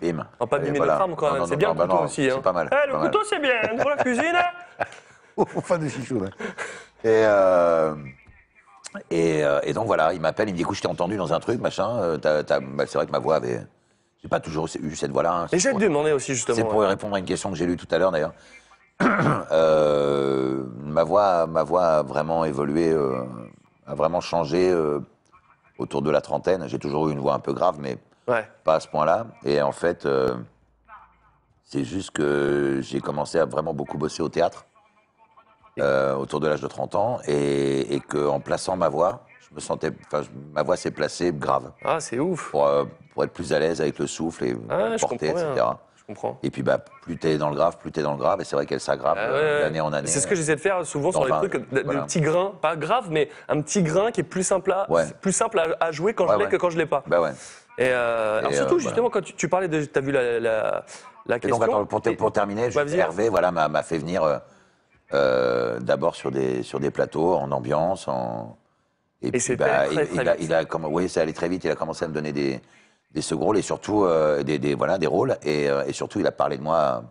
Bim. Va pas abîmer voilà. arme quand même. C'est bien non, le bah couteau non, aussi. Hein. C'est pas mal. Eh, le pas couteau, c'est bien. Pour la cuisine. fan de chichou, là. Et, euh, et, et donc voilà, il m'appelle, il me dit écoute, je t'ai entendu dans un truc, machin. bah, c'est vrai que ma voix avait. J'ai pas toujours eu cette voix-là. hein. Et C'est j'ai pour- demandé aussi, justement. C'est pour ouais. répondre à une question que j'ai lue tout à l'heure d'ailleurs. Euh, ma, voix, ma voix a vraiment évolué, euh, a vraiment changé euh, autour de la trentaine. J'ai toujours eu une voix un peu grave, mais Ouais. pas à ce point-là. Et en fait, c'est juste que j'ai commencé à vraiment beaucoup bosser au théâtre autour de l'âge de 30 ans et, et qu'en plaçant ma voix, je me sentais, enfin, je- ma voix s'est placée grave Ah, c'est ouf. pour, euh, pour être plus à l'aise avec le souffle et Ah, je porter, etc. Je comprends. Et puis, bah, plus t'es dans le grave, plus t'es dans le grave. Et c'est vrai qu'elle s'aggrave Ah euh, ouais, d'année en année. C'est ce que j'essaie de faire souvent sur les trucs, de, de voilà. petits grains, pas grave, mais un petit grain qui est plus simple à, Ouais. plus simple à, à jouer quand Ouais, je l'ai que quand je l'ai pas. Bah ouais. Et, euh, alors Et, surtout euh, justement quand tu, tu parlais de, t'as vu la, la, la Et question. donc, attends, pour, te- pour terminer, juste vas-y. Hervé voilà, m'a fait venir euh, d'abord sur des, sur des plateaux, en ambiance. En... Et, puis, bah, très, il, très il a, il a oui, ça allait très vite. Il a commencé à me donner des, des second rôles et surtout euh, des, des- voilà, des rôles. Et, euh, et surtout, il a parlé de moi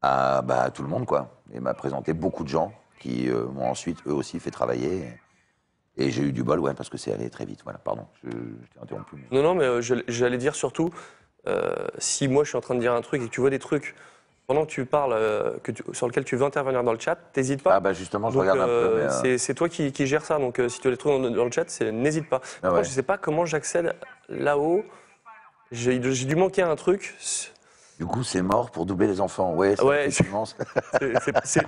à, à, bah, à tout le monde. Quoi. Il m'a présenté beaucoup de gens qui euh, m'ont ensuite, eux aussi, fait travailler. Et j'ai eu du bol, ouais, parce que c'est allé très vite. Voilà, pardon, je, je t'ai interrompu. Non, non, mais j'allais dire surtout, si moi je suis en train de dire un truc et que tu vois des trucs pendant que tu parles, euh, que tu- sur lesquels tu veux intervenir dans le chat, t'hésites pas. Ah bah justement, je Donc, regarde un peu. euh, euh, c'est- toi qui, qui gères ça, donc si tu des trucs dans, dans le chat, n'hésite pas. Par Ah contre, ouais. je sais pas comment j'accède là-haut. J'ai dû manquer un truc. Du coup, c'est mort pour doubler les enfants. Ouais, c'est Ouais,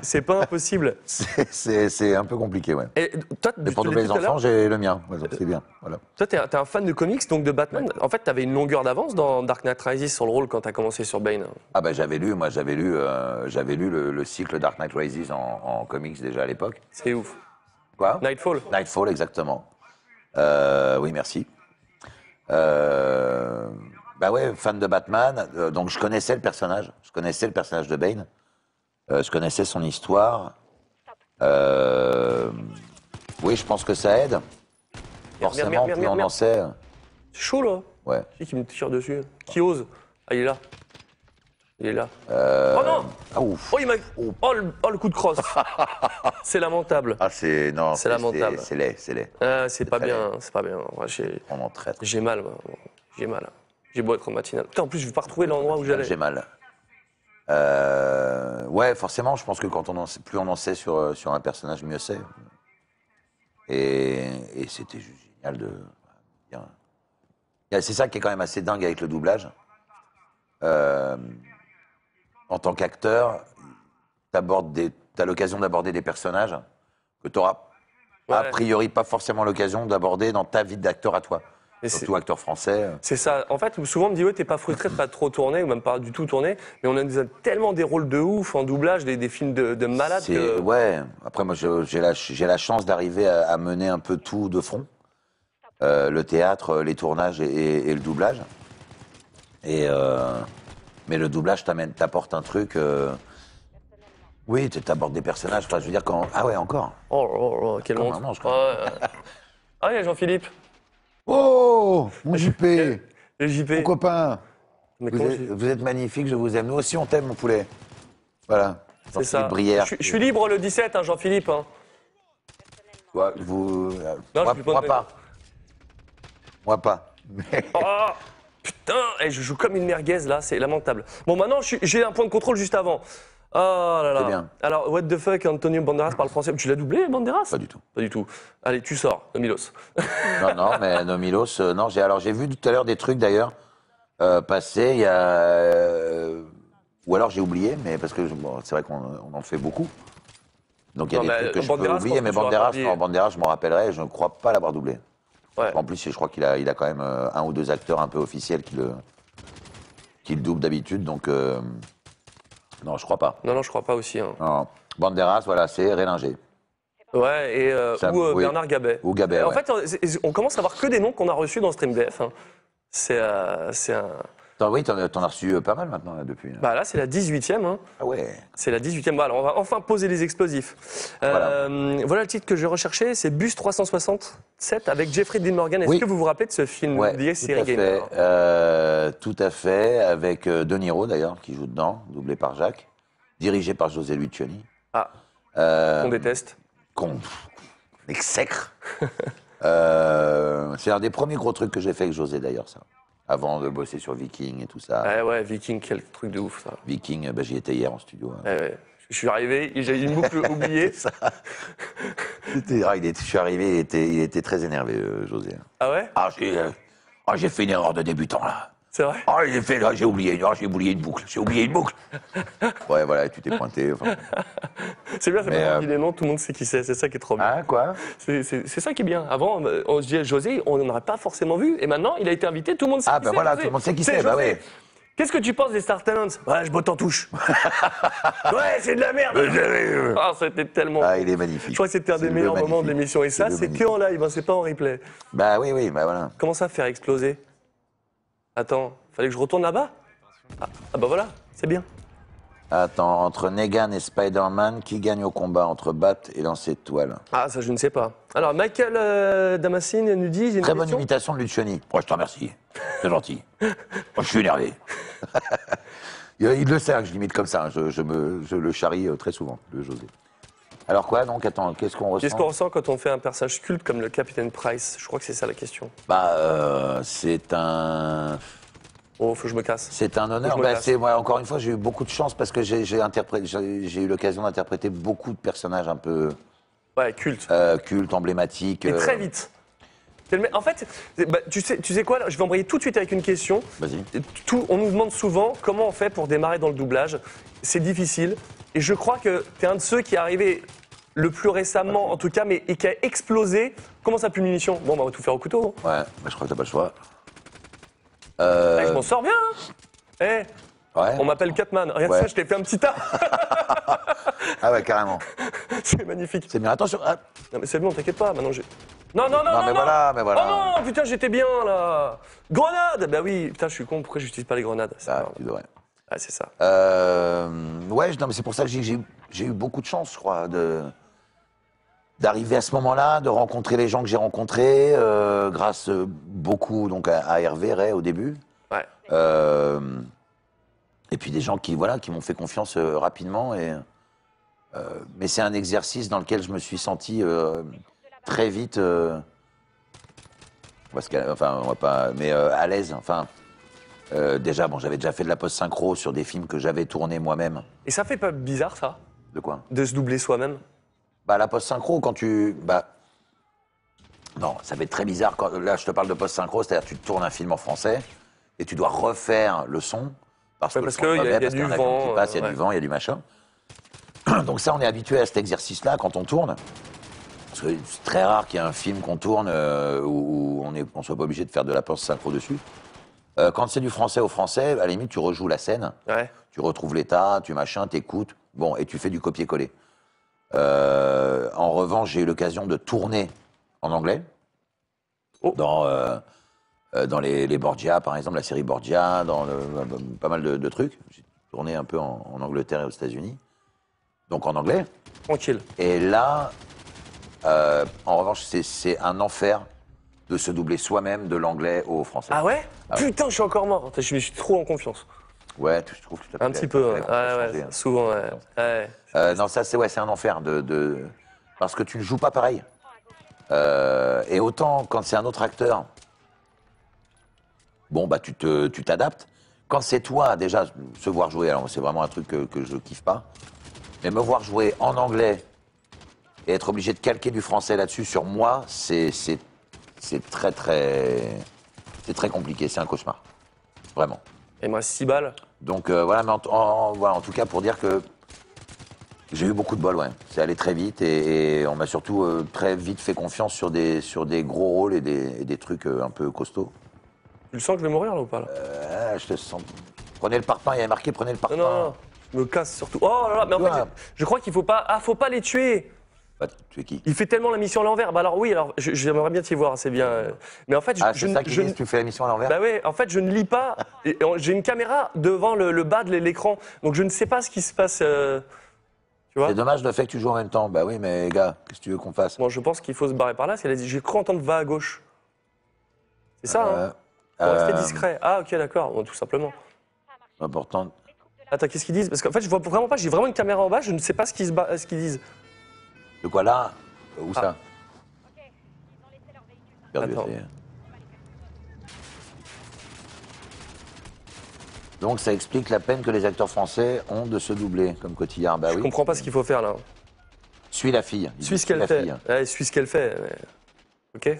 C'est- pas impossible. c'est- un peu compliqué, ouais. Et toi, Mais pour doubler les enfants, j'ai le mien. Ouais, c'est bien. Voilà. Toi, t'es un- fan de comics, donc de Batman. En fait, t'avais une longueur d'avance dans Dark Knight Rises sur le rôle quand t'as commencé sur Bane. Ah bah j'avais lu, moi j'avais lu, euh, j'avais lu le, le cycle Dark Knight Rises en, en comics déjà à l'époque. C'est ouf. Quoi? Nightfall. Nightfall, exactement. Euh, oui, merci. Euh, bah ouais, fan de Batman. euh, donc je connaissais le personnage. Je connaissais le personnage de Bane. Euh, je connaissais son histoire. Euh, oui, je pense que ça aide. Forcément, merde, merde, plus merde, on en sait. C'est chaud, là. Ouais. Qui qui me tire dessus Qui ose? Ah, il est là. Il est là. Euh, Oh non ah, ouf. Oh, il m'a. Oh, le... oh, le coup de crosse C'est lamentable. Ah, c'est non, C'est lamentable. C'est laid, c'est laid. Ah, c'est pas bien, c'est pas bien. Ouais, j'ai... On traite. j'ai mal, moi. J'ai mal. J'ai beau être matinal. Putain, en plus, je vais pas retrouver l'endroit où j'allais. J'ai mal. Euh, ouais, forcément, je pense que quand on en sait, plus on en sait sur, euh, sur un personnage, mieux c'est. Et, et c'était juste génial de. C'est ça qui est quand même assez dingue avec le doublage. euh, en tant qu'acteur, tu as l'occasion d'aborder des personnages que tu n'auras a Ouais. priori pas forcément l'occasion d'aborder dans ta vie d'acteur à toi. Et Surtout acteur français. C'est ça. En fait, souvent on me dit ouais, t'es pas frustré de pas trop tourner ou même pas du tout tourner, mais on a des- tellement des rôles de ouf en doublage, des, des films de, de malades. Que- Ouais, après moi j'ai la, chance d'arriver à, à mener un peu tout de front. Euh, le théâtre, les tournages et, et- et le doublage. Et euh, mais le doublage t'apporte un truc. euh, oui, tu abordes des personnages. Enfin, je veux dire quand. Ah ouais, encore. Oh, oh, oh, un ange, Ouais, ouais. ah, il y a Jean-Philippe. Oh, mon JP, Le JP. mon copain. Mais Vous comment êtes, j'ai- vous êtes magnifique, je vous aime. Nous aussi, on t'aime, mon poulet. Voilà. C'est ça. Brière. Je, suis- je suis libre le 17, hein, Jean-Philippe. hein. Toi, vous. euh, Non, moi, je suis moi pas- pas. Moi pas. Mais- Oh, putain, et je joue comme une merguez là, c'est lamentable. Bon, maintenant, je suis- j'ai un point de contrôle juste avant. Oh là là. Bien. Alors, what the fuck, Antonio Banderas parle français. Tu l'as doublé, Banderas? Pas du tout. Pas du tout. Allez, tu sors, Milos. Non, non, mais Nomilos, euh, non, j'ai alors j'ai vu tout à l'heure des trucs d'ailleurs euh, passer. Il y a euh, ou alors j'ai oublié, mais parce que bon, c'est vrai qu'on on en fait beaucoup. Donc il y a Non, des trucs que je peux oublier, mais Banderas, non, Banderas, je m'en rappellerai. Je ne crois pas l'avoir doublé. Ouais. En plus, je crois qu'il a, il a quand même euh, un ou deux acteurs un peu officiels qui le, qui le doublent d'habitude. Donc euh, non, je crois pas. Non, non, je crois pas aussi. hein. Non. Banderas, voilà, c'est Rélinger. Ouais, et, euh, Ça, ou euh, oui. Bernard Gabet. Ou Gabet, En ouais. fait, on- commence à voir que des noms qu'on a reçus dans Stream hein. C'est euh, c'est un. Attends, oui, t'en, as reçu euh, pas mal maintenant là, depuis. Bah là, c'est la 18e. Hein. Ah ouais. C'est la 18e. Bon, alors, on va enfin poser les explosifs. Euh, voilà. le titre que j'ai recherché, c'est Bus 367 avec Jeffrey Dean Morgan. Est-ce Oui. que vous vous rappelez de ce film Ouais, The tout Series à fait. Gamer Euh, tout à fait, avec euh, De Niro d'ailleurs, qui joue dedans, doublé par Jacques, dirigé par José Lucioni. Ah, Euh, on déteste. qu'on exècre. C'est un des premiers gros trucs que j'ai fait avec José d'ailleurs, ça. Avant de bosser sur Viking et tout ça. Ouais, ouais, Viking, quel truc de ouf, ça. Viking, bah, j'y étais hier en studio. hein. Ouais, ouais. Je suis arrivé, j'ai une boucle oubliée. C'était- ah, il était- je suis arrivé, il était, il était très énervé, euh, José. Ah ouais? Ah, j'ai euh, ah, j'ai fait une erreur de débutant là. C'est vrai Ah, j'ai fait, ah, j'ai oublié, ah, j'ai oublié une boucle, j'ai oublié une boucle. ouais, voilà, tu t'es pointé. enfin. C'est bien, c'est pas euh, dit les noms, tout le monde sait qui c'est, c'est ça qui est trop bien. Ah, quoi C'est- ça qui est bien. Avant, euh, on se disait José, on n'en aurait pas forcément vu, et maintenant, il a été invité, tout le monde sait Ah, qui bah c'est. voilà, José. tout le monde sait qui C'est bah ouais. Qu'est-ce que tu penses des Star Talents? Ouais, je botte en touche. ouais, c'est de la merde. Ah, c'était tellement. Ah, il est magnifique. Je crois que c'était un des le meilleurs magnifique. moments de l'émission. Et ça, c'est que en live, hein, c'est pas en replay. Bah oui, oui, bah voilà. Comment ça, faire exploser? Attends, fallait que je retourne là-bas? Ah, ah bah voilà, c'est bien. Attends, entre Negan et Spider-Man, qui gagne au combat entre Bat et Lancer de Toile? Ah, ça, je ne sais pas. Alors, Michael euh, Damascene nous dit. une Très bonne question. imitation de Lucioni. Oh, je te remercie. C'est gentil. Moi, je suis énervé. il le sait hein, que je l'imite comme ça. hein. Je, je me, je le charrie euh, très souvent, le José. Alors quoi, donc Attends, qu'est-ce qu'on ressent Qu'est-ce qu'on ressent quand on fait un personnage culte comme le Capitaine Price? Je crois que c'est ça la question. Bah, euh, c'est un... Oh, faut que je me casse. C'est un honneur. Bah, c'est, moi, encore une fois, j'ai eu beaucoup de chance parce que j'ai, j'ai interpré- j'ai, j'ai eu l'occasion d'interpréter beaucoup de personnages un peu Ouais, culte. euh, cultes, emblématiques. Et euh, très vite. Le me- En fait, bah, tu, sais, tu sais quoi Je vais embrayer tout de suite avec une question. Vas-y. Tout, on nous demande souvent comment on fait pour démarrer dans le doublage. C'est difficile. Et je crois que tu es un de ceux qui est arrivé le plus récemment, en tout cas, mais et qui a explosé. Comment ça, plus munitions? Bon, bah, on va tout faire au couteau. hein. Ouais, bah, je crois que t'as pas le choix. Euh, Eh, je m'en sors bien. hein. Eh, ouais. on m'appelle Catman. Regarde Ouais. ça, je t'ai fait un petit tas. Ah ouais, carrément. c'est magnifique. C'est bien. Attention. ah, Non, mais c'est bon, t'inquiète pas. Maintenant, j'ai. Non, non, non, Non, non, mais voilà, mais voilà. Oh non, putain, j'étais bien là. Grenade Bah oui, putain, je suis con. Pourquoi j'utilise pas les grenades? C'est ah, tu devrais. Ah, c'est ça. Euh, ouais, non, mais c'est pour ça que j'ai, j'ai- j'ai eu beaucoup de chance, je crois, de, d'arriver à ce moment-là, de rencontrer les gens que j'ai rencontrés, euh, grâce euh, beaucoup donc à, à Hervé Ray au début. Ouais. Euh, et puis des gens qui, voilà, qui m'ont fait confiance euh, rapidement. Et, mais c'est un exercice dans lequel je me suis senti très vite, parce que, enfin, on va pas, mais à l'aise. Enfin, déjà, bon, j'avais déjà fait de la post-synchro sur des films que j'avais tournés moi-même. Et ça fait pas bizarre, ça? De quoi? De se doubler soi-même? Bah, la post-synchro, quand tu. Bah. Non, ça fait très bizarre. Quand, là, je te parle de post-synchro, c'est-à-dire tu tournes un film en français et tu dois refaire le son Parce Ouais, que qu'il y a- y du vent, qui passe, il y a euh, du ouais. vent, il y a du machin. Donc ça, on est habitué à cet exercice-là quand on tourne. Parce que c'est très rare qu'il y ait un film qu'on tourne euh, où on ne on soit pas obligé de faire de la post synchro dessus. Euh, quand c'est du français au français, à la limite, tu rejoues la scène, Ouais. tu retrouves l'état, tu machin, t'écoutes, bon, et tu fais du copier-coller. Euh, en revanche, j'ai eu l'occasion de tourner en anglais Oh. dans, euh, euh, dans les, les Borgia, par exemple, la série Borgia, dans le- pas mal de, de trucs. J'ai tourné un peu en, en Angleterre et aux États-Unis, donc en anglais. Tranquille. Et là, euh, en revanche, c'est- c'est un enfer de se doubler soi-même de l'anglais au français. Ah ouais? Ah ouais. Putain, je suis encore mort. Je me suis trop en confiance. Ouais, tu- je trouve que tu Un petit peu, ouais, ouais, ouais, souvent, ouais. ouais. Euh, non, ça c'est ouais, un enfer de, de- parce que tu ne joues pas pareil. Euh, et autant quand c'est un autre acteur, bon bah tu te, tu t'adaptes. Quand c'est toi, déjà se voir jouer, alors c'est vraiment un truc que, que je kiffe pas. Mais me voir jouer en anglais et être obligé de calquer du français là-dessus sur moi, c'est très très c'est très compliqué, c'est un cauchemar, vraiment. Me reste 6 balles. Donc euh, voilà, mais en, en- voilà, en tout cas pour dire que j'ai eu beaucoup de bol, ouais. C'est allé très vite et, et on m'a surtout euh, très vite fait confiance sur des, sur des gros rôles et des, et des trucs euh, un peu costauds. Tu le sens que je vais mourir là ou pas là? Je te sens. Prenez le parpaing, il y avait marqué prenez le parpaing. Non, non, non. Je me casse surtout. Oh là là, mais en fait, Ouais. je crois qu'il faut pas. Ah, faut pas les tuer. Bah, tu es qui Il fait tellement la mission à l'envers. Bah alors oui, alors je- j'aimerais bien t'y voir, c'est bien. euh. Mais en fait, je, Ah, je ça je ne- tu fais la mission à l'envers Bah oui, en fait, je ne lis pas. J'ai une caméra devant le, le bas de l'écran, donc je ne sais pas ce qui se passe. euh, Tu vois C'est dommage le fait que tu joues en même temps. Bah oui, mais gars, qu'est-ce que tu veux qu'on fasse? Bon, je pense qu'il faut se barrer par là. J'ai cru entendre va à gauche. C'est ça, hein? Euh, Faut rester euh, discret. Ah, ok, d'accord, bon, tout simplement. Important. Attends, qu'est-ce qu'ils disent? Parce qu'en fait, je vois vraiment pas. J'ai vraiment une caméra en bas. Je ne sais pas qu'ils ce qu'ils disent. De quoi là? Où Ah. ça? Attends. Donc ça explique la peine que les acteurs français ont de se doubler comme Cotillard. Bah je oui. comprends pas ce qu'il faut faire là. Suis la fille. Il Suis ce qu'elle fait. fille. Ouais, suis ce qu'elle fait. Ok.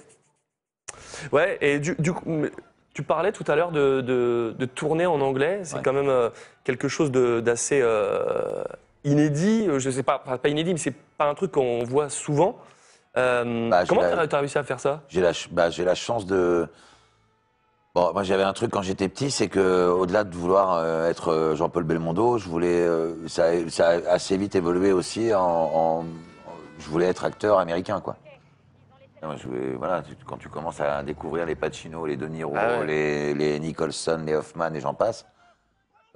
Ouais, et du, du coup, tu parlais tout à l'heure de, de- de tourner en anglais. C'est Ouais. quand même euh, quelque chose d'assez euh, inédit. Euh, Je sais pas, pas pas inédit, mais c'est pas un truc qu'on voit souvent. Euh, Bah, comment la- t'as as réussi à faire ça J'ai la, ch- bah, j'ai la chance de. Bon, moi j'avais un truc quand j'étais petit, c'est que au-delà de vouloir euh, être Jean-Paul Belmondo, je voulais, euh, ça, a- ça a assez vite évolué aussi en, en- je voulais être acteur américain, quoi. Non, je voulais- voilà, quand tu commences à découvrir les Pacino, les De Niro, Ah ouais. les, les Nicholson, les Hoffman et j'en passe,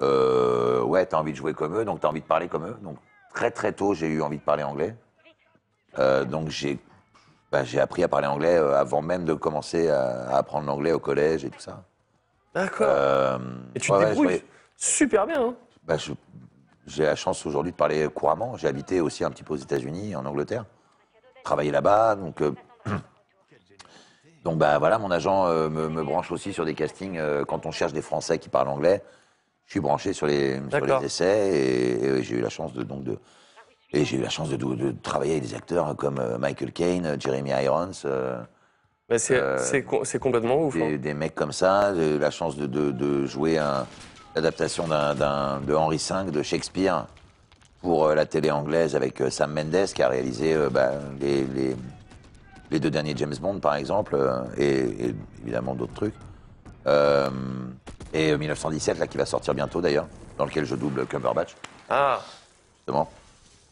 euh, ouais, t'as envie de jouer comme eux, donc t'as envie de parler comme eux. Donc très très tôt, j'ai eu envie de parler anglais. Euh, donc j'ai bah, j'ai appris à parler anglais euh, avant même de commencer à, à apprendre l'anglais au collège et tout ça. D'accord. Euh, et tu ouais, te débrouilles ouais. super bien. hein. Bah, j'ai la chance aujourd'hui de parler couramment. J'ai habité aussi un petit peu aux États-Unis, en Angleterre, travaillé là-bas, donc. euh, donc bah voilà, mon agent me, me branche aussi sur des castings quand on cherche des Français qui parlent anglais. Je suis branché sur les, sur D'accord. les essais et, et j'ai eu la chance de donc de et j'ai eu la chance de, de- de travailler avec des acteurs comme euh, Michael Caine, euh, Jeremy Irons. euh, c'est Euh, c'est co- c'est complètement ouf. des, hein. des mecs comme ça. J'ai eu la chance de, de- jouer l'adaptation de Henri V de Shakespeare pour la télé anglaise avec Sam Mendes qui a réalisé euh, bah, les, les- les deux derniers James Bond par exemple et, et évidemment d'autres trucs. Euh, et 1917 là qui va sortir bientôt d'ailleurs dans lequel je double Cumberbatch Ah. justement.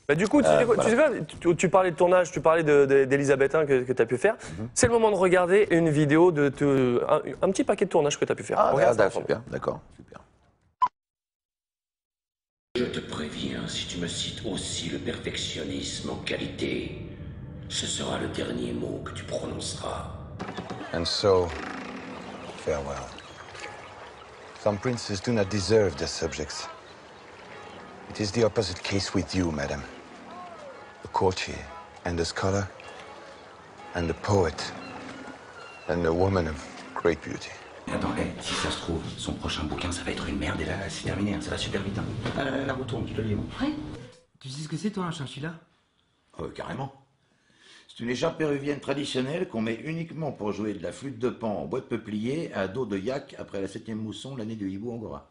Bah, du coup, tu, Euh, sais quoi, voilà. tu sais quoi, tu- tu parlais de tournage, tu parlais de- de- d'Elisabeth I que, tu as pu faire. Mhm. C'est le moment de regarder une vidéo de te- un, un petit paquet de tournage que tu as pu faire. Ah, Regarde ça ah, ensemble. super, d'accord, super. Je te préviens, si tu me cites aussi le perfectionnisme en qualité, ce sera le dernier mot que tu prononceras. And so, farewell. Some princes do not deserve their subjects. It is the opposite case with you, madam. The courtier, and the scholar, and the poet, and the woman of great beauty. Attends, eh, si ça se trouve, son prochain bouquin, ça va être une merde, et là, c'est terminé, hein, ça va super vite. Hein. Ah, la, la retourne, je te le dis. moi. Tu sais ce que c'est, toi, un chinchilla? Euh, carrément. C'est une légende péruvienne traditionnelle qu'on met uniquement pour jouer de la flûte de pan en bois de peuplier à dos de yak après la septième mousson l'année du hibou angora.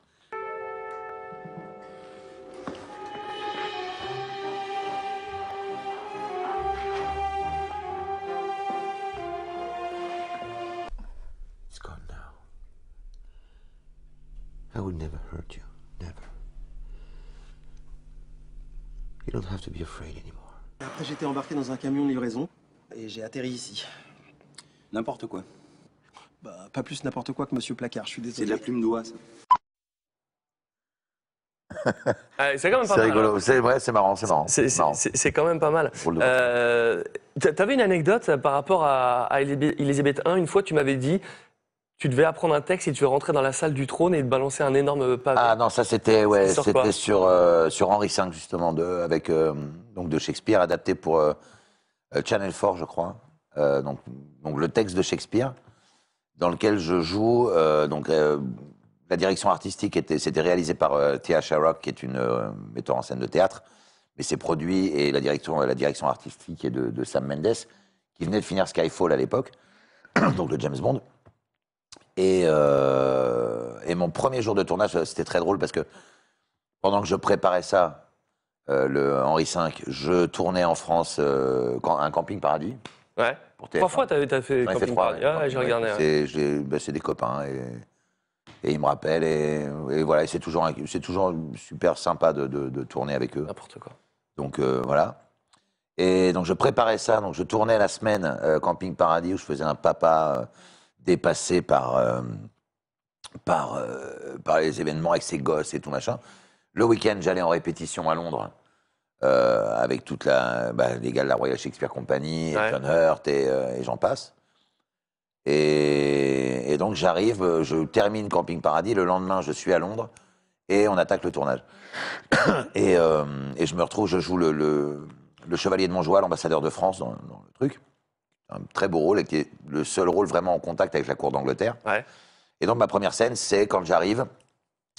I would never hurt you. Never. You don't have to be afraid anymore. Après, j'étais embarqué dans un camion de livraison et j'ai atterri ici. N'importe quoi. Bah, pas plus n'importe quoi que Monsieur Placard, je suis désolé. C'est de la plume d'oie, ça. Ah, c'est quand même pas C'est mal. rigolo. hein. C'est ouais, c'est marrant, c'est marrant. C'est- C'est marrant. C'est c'est quand même pas mal. Euh, t'a- T'avais une anecdote par rapport à, à Élisabeth Élisabeth I. Une fois, tu m'avais dit, tu devais apprendre un texte et tu devais rentrer dans la salle du trône et te balancer un énorme pavé. Ah non, ça c'était ouais, C'était sur euh, sur Henri V justement de avec euh, donc de Shakespeare adapté pour euh, euh, Channel 4 je crois. Euh, donc le texte de Shakespeare dans lequel je joue euh, donc euh, la direction artistique était c'était réalisé par euh, Thea Sharrock qui est une euh, metteur en scène de théâtre mais c'est produit et la direction la direction artistique est de, de Sam Mendes qui venait de finir Skyfall à l'époque donc le James Bond euh, et mon premier jour de tournage, c'était très drôle parce que pendant que je préparais ça, euh, le Henri V, je tournais en France euh, un camping paradis. Ouais. Pour Trois TF1. fois, t'as fait Camping trois, Paradis. ouais, Ah, j'ai regardé. ouais. C'est ben, des copains et, et ils me rappellent et, et voilà, c'est toujours, toujours super sympa de, de- de tourner avec eux. N'importe quoi. Donc euh, voilà. Et donc je préparais ça, donc je tournais la semaine Camping Paradis où je faisais un papa dépassé par, par, par les événements avec ses gosses et tout machin. Le week-end, j'allais en répétition à Londres euh, avec toute la, bah, les gars de la Royal Shakespeare Company, Ouais. John Hurt et, euh, et j'en passe. Et, et donc j'arrive, je termine Camping Paradis, le lendemain je suis à Londres et on attaque le tournage. et, euh, et je me retrouve, je joue le, le, le chevalier de Montjoie, l'ambassadeur de France dans, dans le truc. Un très beau rôle et qui est le seul rôle vraiment en contact avec la cour d'Angleterre. Ouais. Et donc ma première scène, c'est quand j'arrive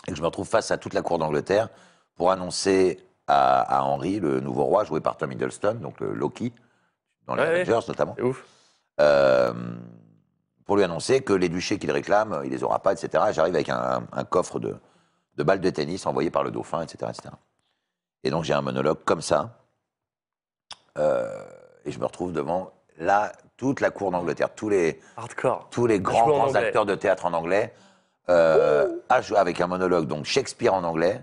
et que je me retrouve face à toute la cour d'Angleterre pour annoncer à, à Henry, le nouveau roi, joué par Tom Hiddleston, donc le Loki, dans les Ouais, ouais. Avengers notamment. C'est ouf. Euh, pour lui annoncer que les duchés qu'il réclame, il les aura pas, etc. Et j'arrive avec un, un coffre de, de balles de tennis envoyé par le dauphin, etc. etc. Et donc j'ai un monologue comme ça. Euh, et je me retrouve devant là, toute la cour d'Angleterre, tous les, Hardcore. tous les grands, grands acteurs de théâtre en anglais, euh, avec un monologue, donc Shakespeare en anglais.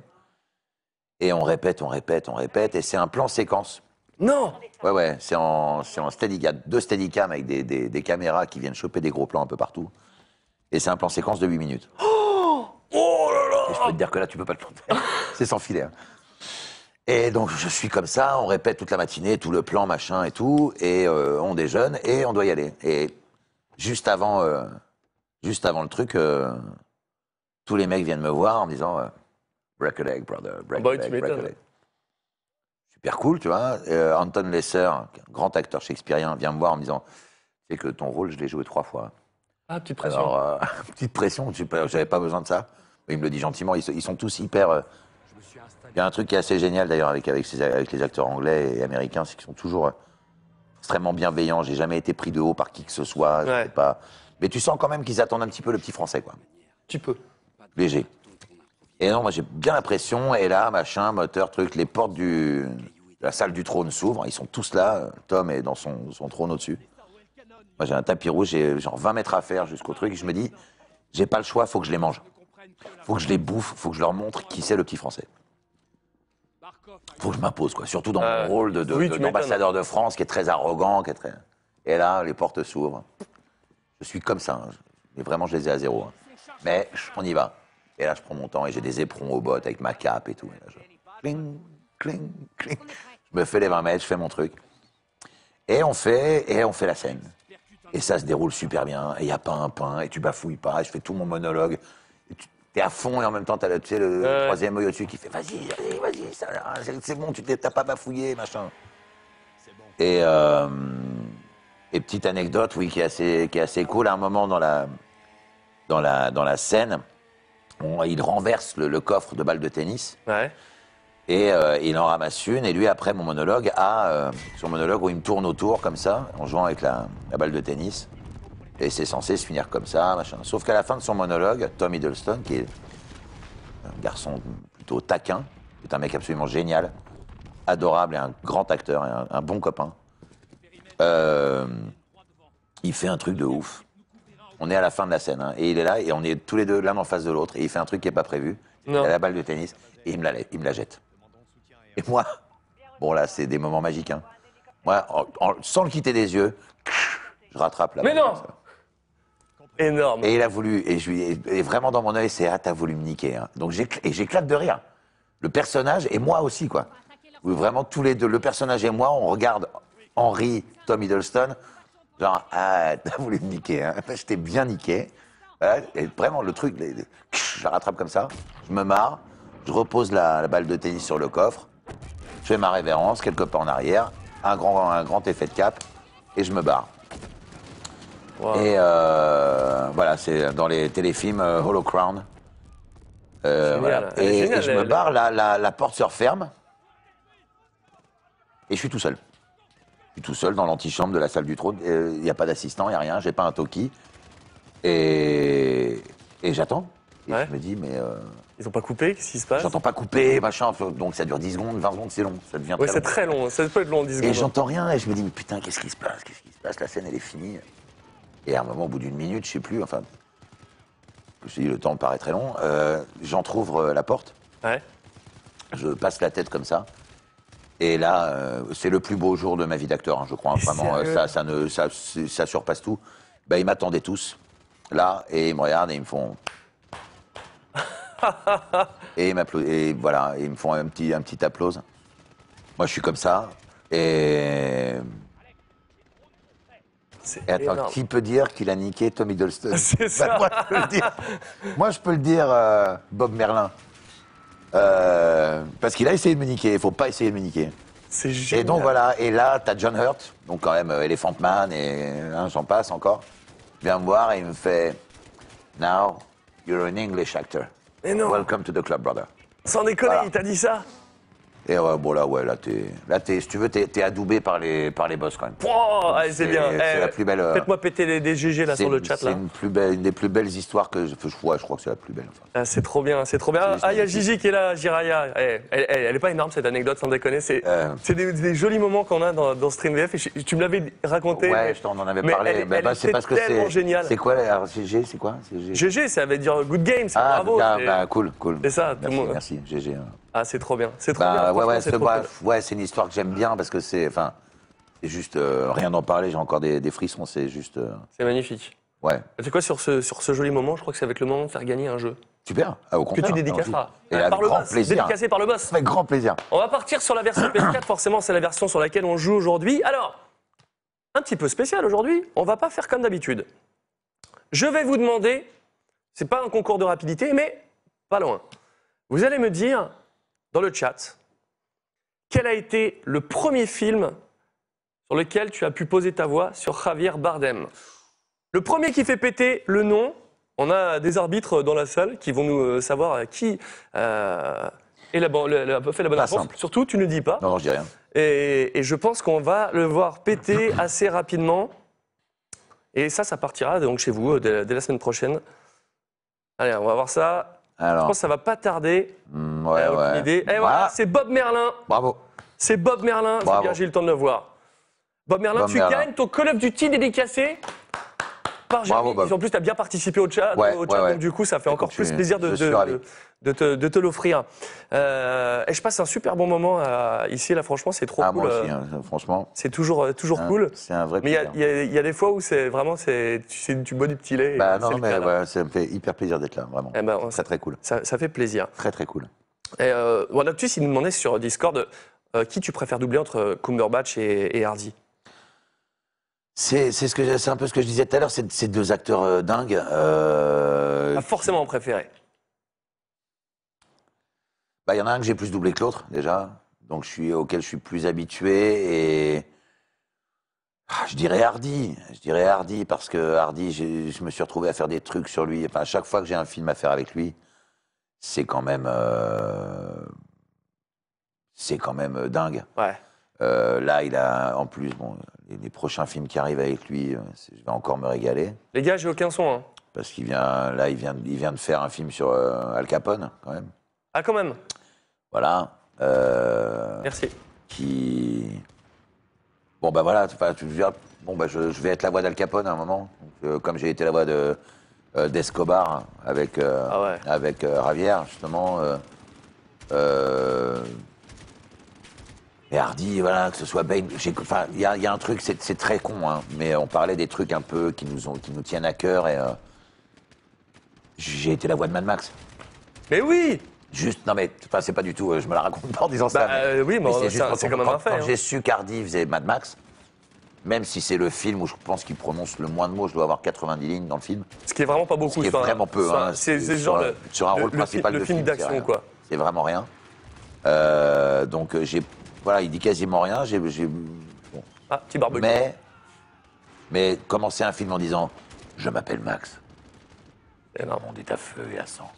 Et on répète, on répète, on répète. Et c'est un plan séquence. Non Ouais, ouais, c'est en, c'est en a deux steadicam avec des, des, des caméras qui viennent choper des gros plans un peu partout. Et c'est un plan séquence de 8 minutes. Oh là là Et je peux te dire que là, tu peux pas le planter. c'est sans filet. hein. Et donc, je suis comme ça, on répète toute la matinée, tout le plan, machin et tout, et euh, on déjeune, et on doit y aller. Et juste avant, euh, juste avant le truc, euh, tous les mecs viennent me voir en me disant Break a leg, brother, break Bah a leg, break a leg. Super cool, tu vois. Euh, Anton Lesser, grand acteur shakespearien, vient me voir en me disant Tu sais que ton rôle, je l'ai joué trois fois. Ah, petite pression. Alors, euh, petite pression, je sais pas, j'avais pas besoin de ça. Il me le dit gentiment, ils, sont- ils sont tous hyper. euh, Il y a un truc qui est assez génial d'ailleurs avec, avec, ces- avec les acteurs anglais et américains, c'est qu'ils sont toujours extrêmement bienveillants. J'ai jamais été pris de haut par qui que ce soit. pas. Mais tu sens quand même qu'ils attendent un petit peu le petit français, quoi. Tu peux. Léger. Et non, moi j'ai bien l'impression, et là, machin, moteur, truc, les portes du, de la salle du trône s'ouvrent, ils sont tous là, Tom est dans son, son trône au-dessus. Moi j'ai un tapis rouge, j'ai genre 20 mètres à faire jusqu'au truc, et je me dis, j'ai pas le choix, faut que je les mange. Faut que je les bouffe, faut que je leur montre qui c'est le petit français. Faut que je m'impose, quoi. Surtout dans mon rôle de, de- oui, de- d'ambassadeur France, qui est très arrogant, qui est très... Et là, les portes s'ouvrent. Je suis comme ça, hein. mais vraiment, je les ai à zéro. hein. Mais on y va. Et là, je prends mon temps et j'ai des éperons aux bottes avec ma cape et tout. Et là, je... Cling, cling, cling. Je me fais les 20 mètres, je fais mon truc. Et on fait, et on fait la scène. Et ça se déroule super bien. Et il n'y a pas un pain, et tu bafouilles pas. Et je fais tout mon monologue. Et tu es à fond, et en même temps, tu as le, tu sais, le Ouais. troisième œil au-dessus qui fait Vas-y, vas-y, vas-y, c'est- bon, tu t'es- t'as pas bafouillé, machin. Et, euh, et petite anecdote, oui, qui est assez, qui est assez cool. À un moment dans la, dans la, dans la scène, on- il renverse le, le coffre de balles de tennis. Et euh, il en ramasse une. Et lui, après mon monologue, a euh, son monologue où il me tourne autour comme ça, en jouant avec la, la balle de tennis. Et c'est censé se finir comme ça, machin. Sauf qu'à la fin de son monologue, Tom Hiddleston, qui est un garçon plutôt taquin, qui est un mec absolument génial, adorable et un grand acteur et un, un bon copain, euh, il fait un truc de ouf. On est à la fin de la scène, hein, et il est là, et on est tous les deux l'un en face de l'autre, et il fait un truc qui est pas prévu. Non. Il a la balle de tennis, et il me la, il me la jette. Et moi, bon là, c'est des moments magiques. Hein. Moi, en- en- sans le quitter des yeux, je rattrape la Mais balle non comme ça. Énorme. Et il a voulu, et, je lui, et vraiment dans mon œil, c'est ah t'as voulu me niquer. hein. Donc j'éclate de rire. Le personnage et moi aussi quoi. Vraiment tous les deux, le personnage et moi, on regarde Henry, Tom Hiddleston, genre ah t'as voulu me niquer. Hein. Je t'ai bien niqué. Voilà, et vraiment le truc, les- les- je la rattrape comme ça, je me marre, je repose la, la balle de tennis sur le coffre, je fais ma révérence quelques pas en arrière, un grand, un grand effet de cap, et je me barre. Et euh, voilà, c'est dans les téléfilms euh, Hollow Crown. Euh, voilà. Et, je me barre, la, la- la porte se referme. Et je suis tout seul. Suis tout seul dans l'antichambre de la salle du trône. Euh, Il n'y a pas d'assistant, il n'y a rien, j'ai pas un toki. Et, et j'attends. Et je me dis, mais. euh, Ils ont pas coupé Qu'est-ce qui se passe? J'entends pas couper, machin. Donc ça dure 10 secondes, 20 secondes, c'est long. Ça devient Ouais, c'est long. très long. Ça peut être long, 10 Et secondes. j'entends rien et je me dis, mais putain, qu'est-ce qui se passe Qu'est-ce qui se passe? La scène, elle est finie. Et à un moment, au bout d'une minute, je sais plus, enfin, je me suis dit, le temps paraît très long, euh, j'entrouvre euh, la porte. Ouais. Je passe la tête comme ça. Et là, euh, c'est le plus beau jour de ma vie d'acteur, hein, je crois. Vraiment, euh, ça, ça, ne, ça, ça surpasse tout. Ben, ils m'attendaient tous, là, et ils me regardent et ils me font. et ils m'applaudissent. Et voilà, ils me font un petit, un petit applause. Moi, je suis comme ça. Et. Et attends, énorme. qui peut dire qu'il a niqué Tom Hiddleston? C'est ça. Bah, moi, je peux le dire. Moi, je peux le dire, euh, Bob Merlin. Euh, parce qu'il a essayé de me niquer, il faut pas essayer de me niquer. C'est Et génial. donc voilà, et là, t'as John Hurt, donc quand même euh, Elephant Man, et hein, j'en passe encore, vient me voir et il me fait Now, you're an English actor. Mais non. Welcome to the club, brother. Sans déconner, Voilà. il t'a dit ça? Et ouais, bon là, ouais, là, t'es, là, t'es, si tu veux, t'es, t'es adoubé par les, par les boss quand même. Oh, c'est C'est- bien. c'est Eh, la plus belle, euh, Faites-moi péter les, des GG là sur le chat C'est là. une, plus belle, une des plus belles histoires que je, je, ouais, je crois que c'est la plus belle. enfin. Ah, c'est trop bien, c'est trop bien. Ah, il y a Gigi qui est là, Jiraya. Eh, elle, elle- elle est pas énorme cette anecdote, sans déconner. C'est Euh. c'est des, des jolis moments qu'on a dans, dans Stream VF. Et je- tu me l'avais raconté. Ouais, je t'en en avais parlé. Elle, Bah, bah, c'est parce que c'est. géniale. C'est quoi la RCG C'est quoi GG, ça veut dire good game, c'est Ah, bravo. c'est- bah, cool, cool. C'est ça, tout le Merci, monde. merci, GG. Ah, c'est trop bien. C'est trop Bah, bien. ouais, c'est c'est trop bah, cool. ouais, c'est une histoire que j'aime bien parce que c'est, enfin, c'est juste euh, rien d'en parler. J'ai encore des, des frissons. C'est juste, euh, C'est magnifique. ouais, Tu sais quoi, sur ce, sur ce joli moment, je crois que va être le moment de faire gagner un jeu. super. Ah, au Que contraire. tu dédicaceras. Et Euh, avec par le boss. plaisir. Dédicacé par le boss. Avec grand plaisir. On va partir sur la version PS4, forcément, c'est la version sur laquelle on joue aujourd'hui. Alors, un petit peu spécial aujourd'hui, on va pas faire comme d'habitude. Je vais vous demander, c'est pas un concours de rapidité, mais pas loin. Vous allez me dire, dans le chat, quel a été le premier film sur lequel tu as pu poser ta voix sur Javier Bardem? Le premier qui fait péter le nom, on a des arbitres dans la salle qui vont nous euh, savoir qui euh, est la, le- a fait la bonne réponse. Surtout, tu ne dis pas. Non, non, je dis rien. Et, et je pense qu'on va le voir péter assez rapidement. Et ça, ça partira donc chez vous euh, dès, dès la semaine prochaine. Allez, on va voir ça. Je pense que ça va pas tarder. mm, ouais, Euh, idée. Et voilà, c'est Bob Merlin. Bravo. C'est Bob Merlin. C'est Bravo. bien, j'ai eu le temps de le voir. Bob Merlin, Bob tu Merlin. gagnes ton Call of Duty dédicacé par Bravo, Jérémy. Bob. En plus, tu as bien participé au chat. Ouais, au ouais, chat, ouais. Donc, du coup, ça fait encore plus plaisir de, te, de te l'offrir. Euh, et je passe un super bon moment euh, ici. Là, franchement, c'est trop Ah, cool. moi aussi, euh, hein, franchement. C'est toujours, toujours cool. C'est un vrai Mais il y a- y, y des fois où c'est vraiment, c'est, tu bois du petit lait. Bah non, mais cas, ça me fait hyper plaisir d'être là, vraiment. Ben, Très très cool. ça, ça fait plaisir. Très très cool. Et euh, Wanactus, il nous demandait sur Discord euh, qui tu préfères doubler entre Cumberbatch et, et Hardy? C'est c'est ce que j'ai- c'est un peu ce que je disais tout à l'heure. Ces deux acteurs euh, dingues. euh, Pas forcément en préféré. Bah, il y en a un que j'ai plus doublé que l'autre, déjà. Donc, je suis, auquel je suis plus habitué. Et. Ah, je dirais Hardy. Je dirais Hardy parce que Hardy, je me suis retrouvé à faire des trucs sur lui. Enfin, à chaque fois que j'ai un film à faire avec lui, c'est quand même. euh, C'est quand même euh, dingue. Ouais. Là, il a. En plus, bon, les, les prochains films qui arrivent avec lui, euh, je vais encore me régaler. Les gars, j'ai aucun son. hein. Parce qu'il vient. Là, il vient, il vient de faire un film sur euh, Al Capone, quand même. Ah, quand même. Voilà. Euh, Merci. qui. Bon, bah voilà, tu veux dire, bon, bah, je, je vais être la voix d'Al Capone à un moment. Donc, euh, comme j'ai été la voix de, d'Escobar avec, Ah avec Javier, justement. euh, et Hardy, voilà, que ce soit Bane. Enfin, il y a, il y a un truc, c'est, très con, hein, mais on parlait des trucs un peu qui nous, ont, qui nous tiennent à cœur et. euh, j'ai été la voix de Mad Max. Mais oui Juste, non mais, enfin, c'est pas du tout, euh, je me la raconte pas en disant ça. Bah, euh, oui, mais c'est quand- c'est quand même un fait, Quand hein. j'ai su qu'Hardy faisait Mad Max, même si c'est le film où je pense qu'il prononce le moins de mots, je dois avoir 90 lignes dans le film. Ce qui est vraiment pas beaucoup. Ce qui est enfin, vraiment peu. hein, C'est genre le, sur un le- rôle le principal fi- de film d'action, quoi. C'est vraiment rien. Euh, donc j'ai, voilà, il dit quasiment rien. J'ai, j'ai- bon. Ah, petit barbecue. Mais, mais commencer un film en disant, je m'appelle Max. Et Le monde est à feu et à sang.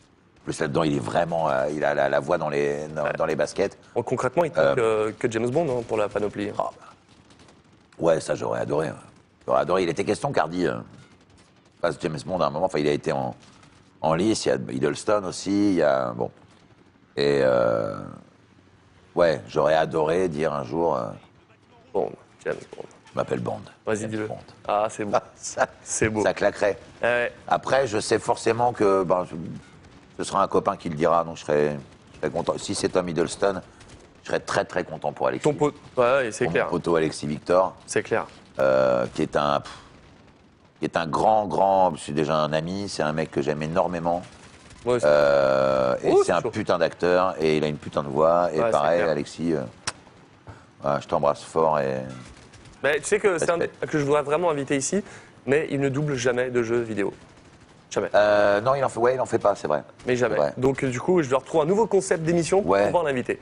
Plus là-dedans, il est vraiment, euh, il a la, la voix dans les, dans, dans les baskets. Bon, concrètement, il euh, que James Bond hein, pour la panoplie. Ah, bah. Ouais, ça j'aurais adoré. J'aurais adoré. Il était question qu'Hardy euh, fasse James Bond à un moment. Enfin, il a été en, en lice. Il y a Hiddleston aussi. Il y a bon. Et euh, ouais, j'aurais adoré dire un jour. euh, Bond, James Bond. Je m'appelle Bond. Vas-y, dis-le. Ah, c'est beau. ça, c'est beau. Ça claquerait. Après, je sais forcément que ben, je- ce sera un copain qui le dira, donc je serai, je serai content. Si c'est Tom Hiddleston, je serais très très content pour Alexis. Ton pote, ouais, c'est pour clair. Mon poteau Alexis Victor. C'est clair. Euh, qui est un, pff, qui est un grand grand. Je suis déjà un ami. C'est un mec que j'aime énormément. Euh, et Oh, c'est un putain d'acteur et il a une putain de voix. Et Ouais, c'est pareil, clair. Alexis, euh, voilà, je t'embrasse fort et. Mais tu sais que c'est un que je voudrais vraiment inviter ici, mais il ne double jamais de jeux vidéo. Jamais. Euh, non, il en fait, ouais, il en fait pas, c'est vrai. Mais jamais. C'est. Donc du coup, je dois retrouver un nouveau concept d'émission pour Ouais. pouvoir l'inviter.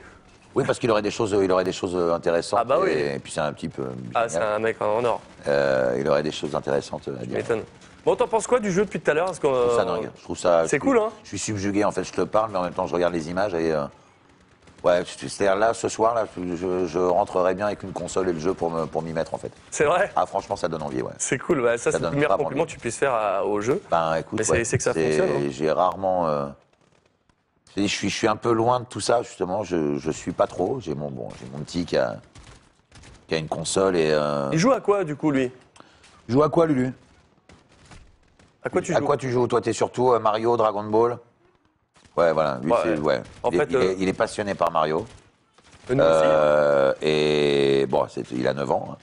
Oui, parce qu'il aurait des choses, il aurait des choses intéressantes. Ah bah oui. Et, et puis c'est un petit peu. Ah, c'est un mec en or. Il aurait des choses intéressantes à Je dire. m'étonne. Bon, t'en penses quoi du jeu depuis tout à l'heure Parce que, Je trouve ça euh, dingue. Je trouve ça. C'est cool, hein Je suis subjugué en fait. Je te parle, mais en même temps je regarde les images et. euh, ouais, c'est-à-dire là, ce soir, là, je, je rentrerai bien avec une console et le jeu pour me- pour m'y mettre en fait. C'est vrai Ah, franchement, ça donne envie, ouais. C'est cool. Bah, ça, c'est le donne compliment envie. que tu puisses faire à- au jeu. Ben écoute, Mais c'est- ouais, c'est que ça fonctionne, hein. J'ai rarement. euh, je, suis, je suis un peu loin de tout ça justement. Je, je suis pas trop. J'ai mon bon, j'ai mon petit qui a qui a une console et. euh, Il joue à quoi du coup lui? Il joue à quoi, Lulu? À quoi tu À joues quoi tu joues Toi, t'es surtout euh, Mario, Dragon Ball? Ouais, voilà. Lui, Ouais. c'est- ouais. En il, fait, il est, euh, il est passionné par Mario. nous aussi, hein. Euh, et bon, c'est- il a 9 ans. hein.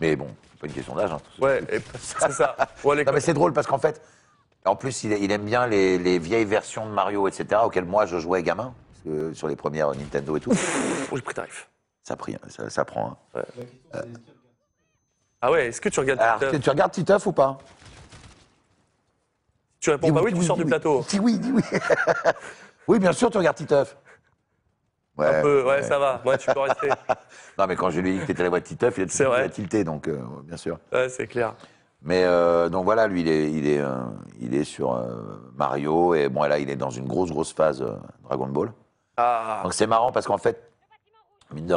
Mais bon, c'est pas une question d'âge. hein. Ouais, et- c'est ça. Non, mais c'est drôle parce qu'en fait, en plus, il, il aime bien les, les vieilles versions de Mario, etc., auxquelles moi je jouais gamin, parce que sur les premières Nintendo et tout. Oh, j'ai pris tarif. Ça, prend. hein. Euh, Ah ouais, est-ce que tu regardes alors, Titeuf? tu regardes Titeuf ou pas? Tu réponds pas oui, tu sors du plateau. Dis oui, dis oui. oui, bien sûr, tu regardes Titeuf. Ouais, Un peu, ouais, ça va. Ouais, tu peux rester. Non, mais quand je lui ai dit que t'étais la voix de Titeuf, il a, vrai. tilté, donc euh, bien sûr. Ouais, c'est clair. Mais euh, donc voilà, lui, il est, il est, euh, il est sur Mario, et bon, là, il est dans une grosse, grosse phase Dragon Ball. Ah. Donc c'est marrant parce qu'en fait, mine de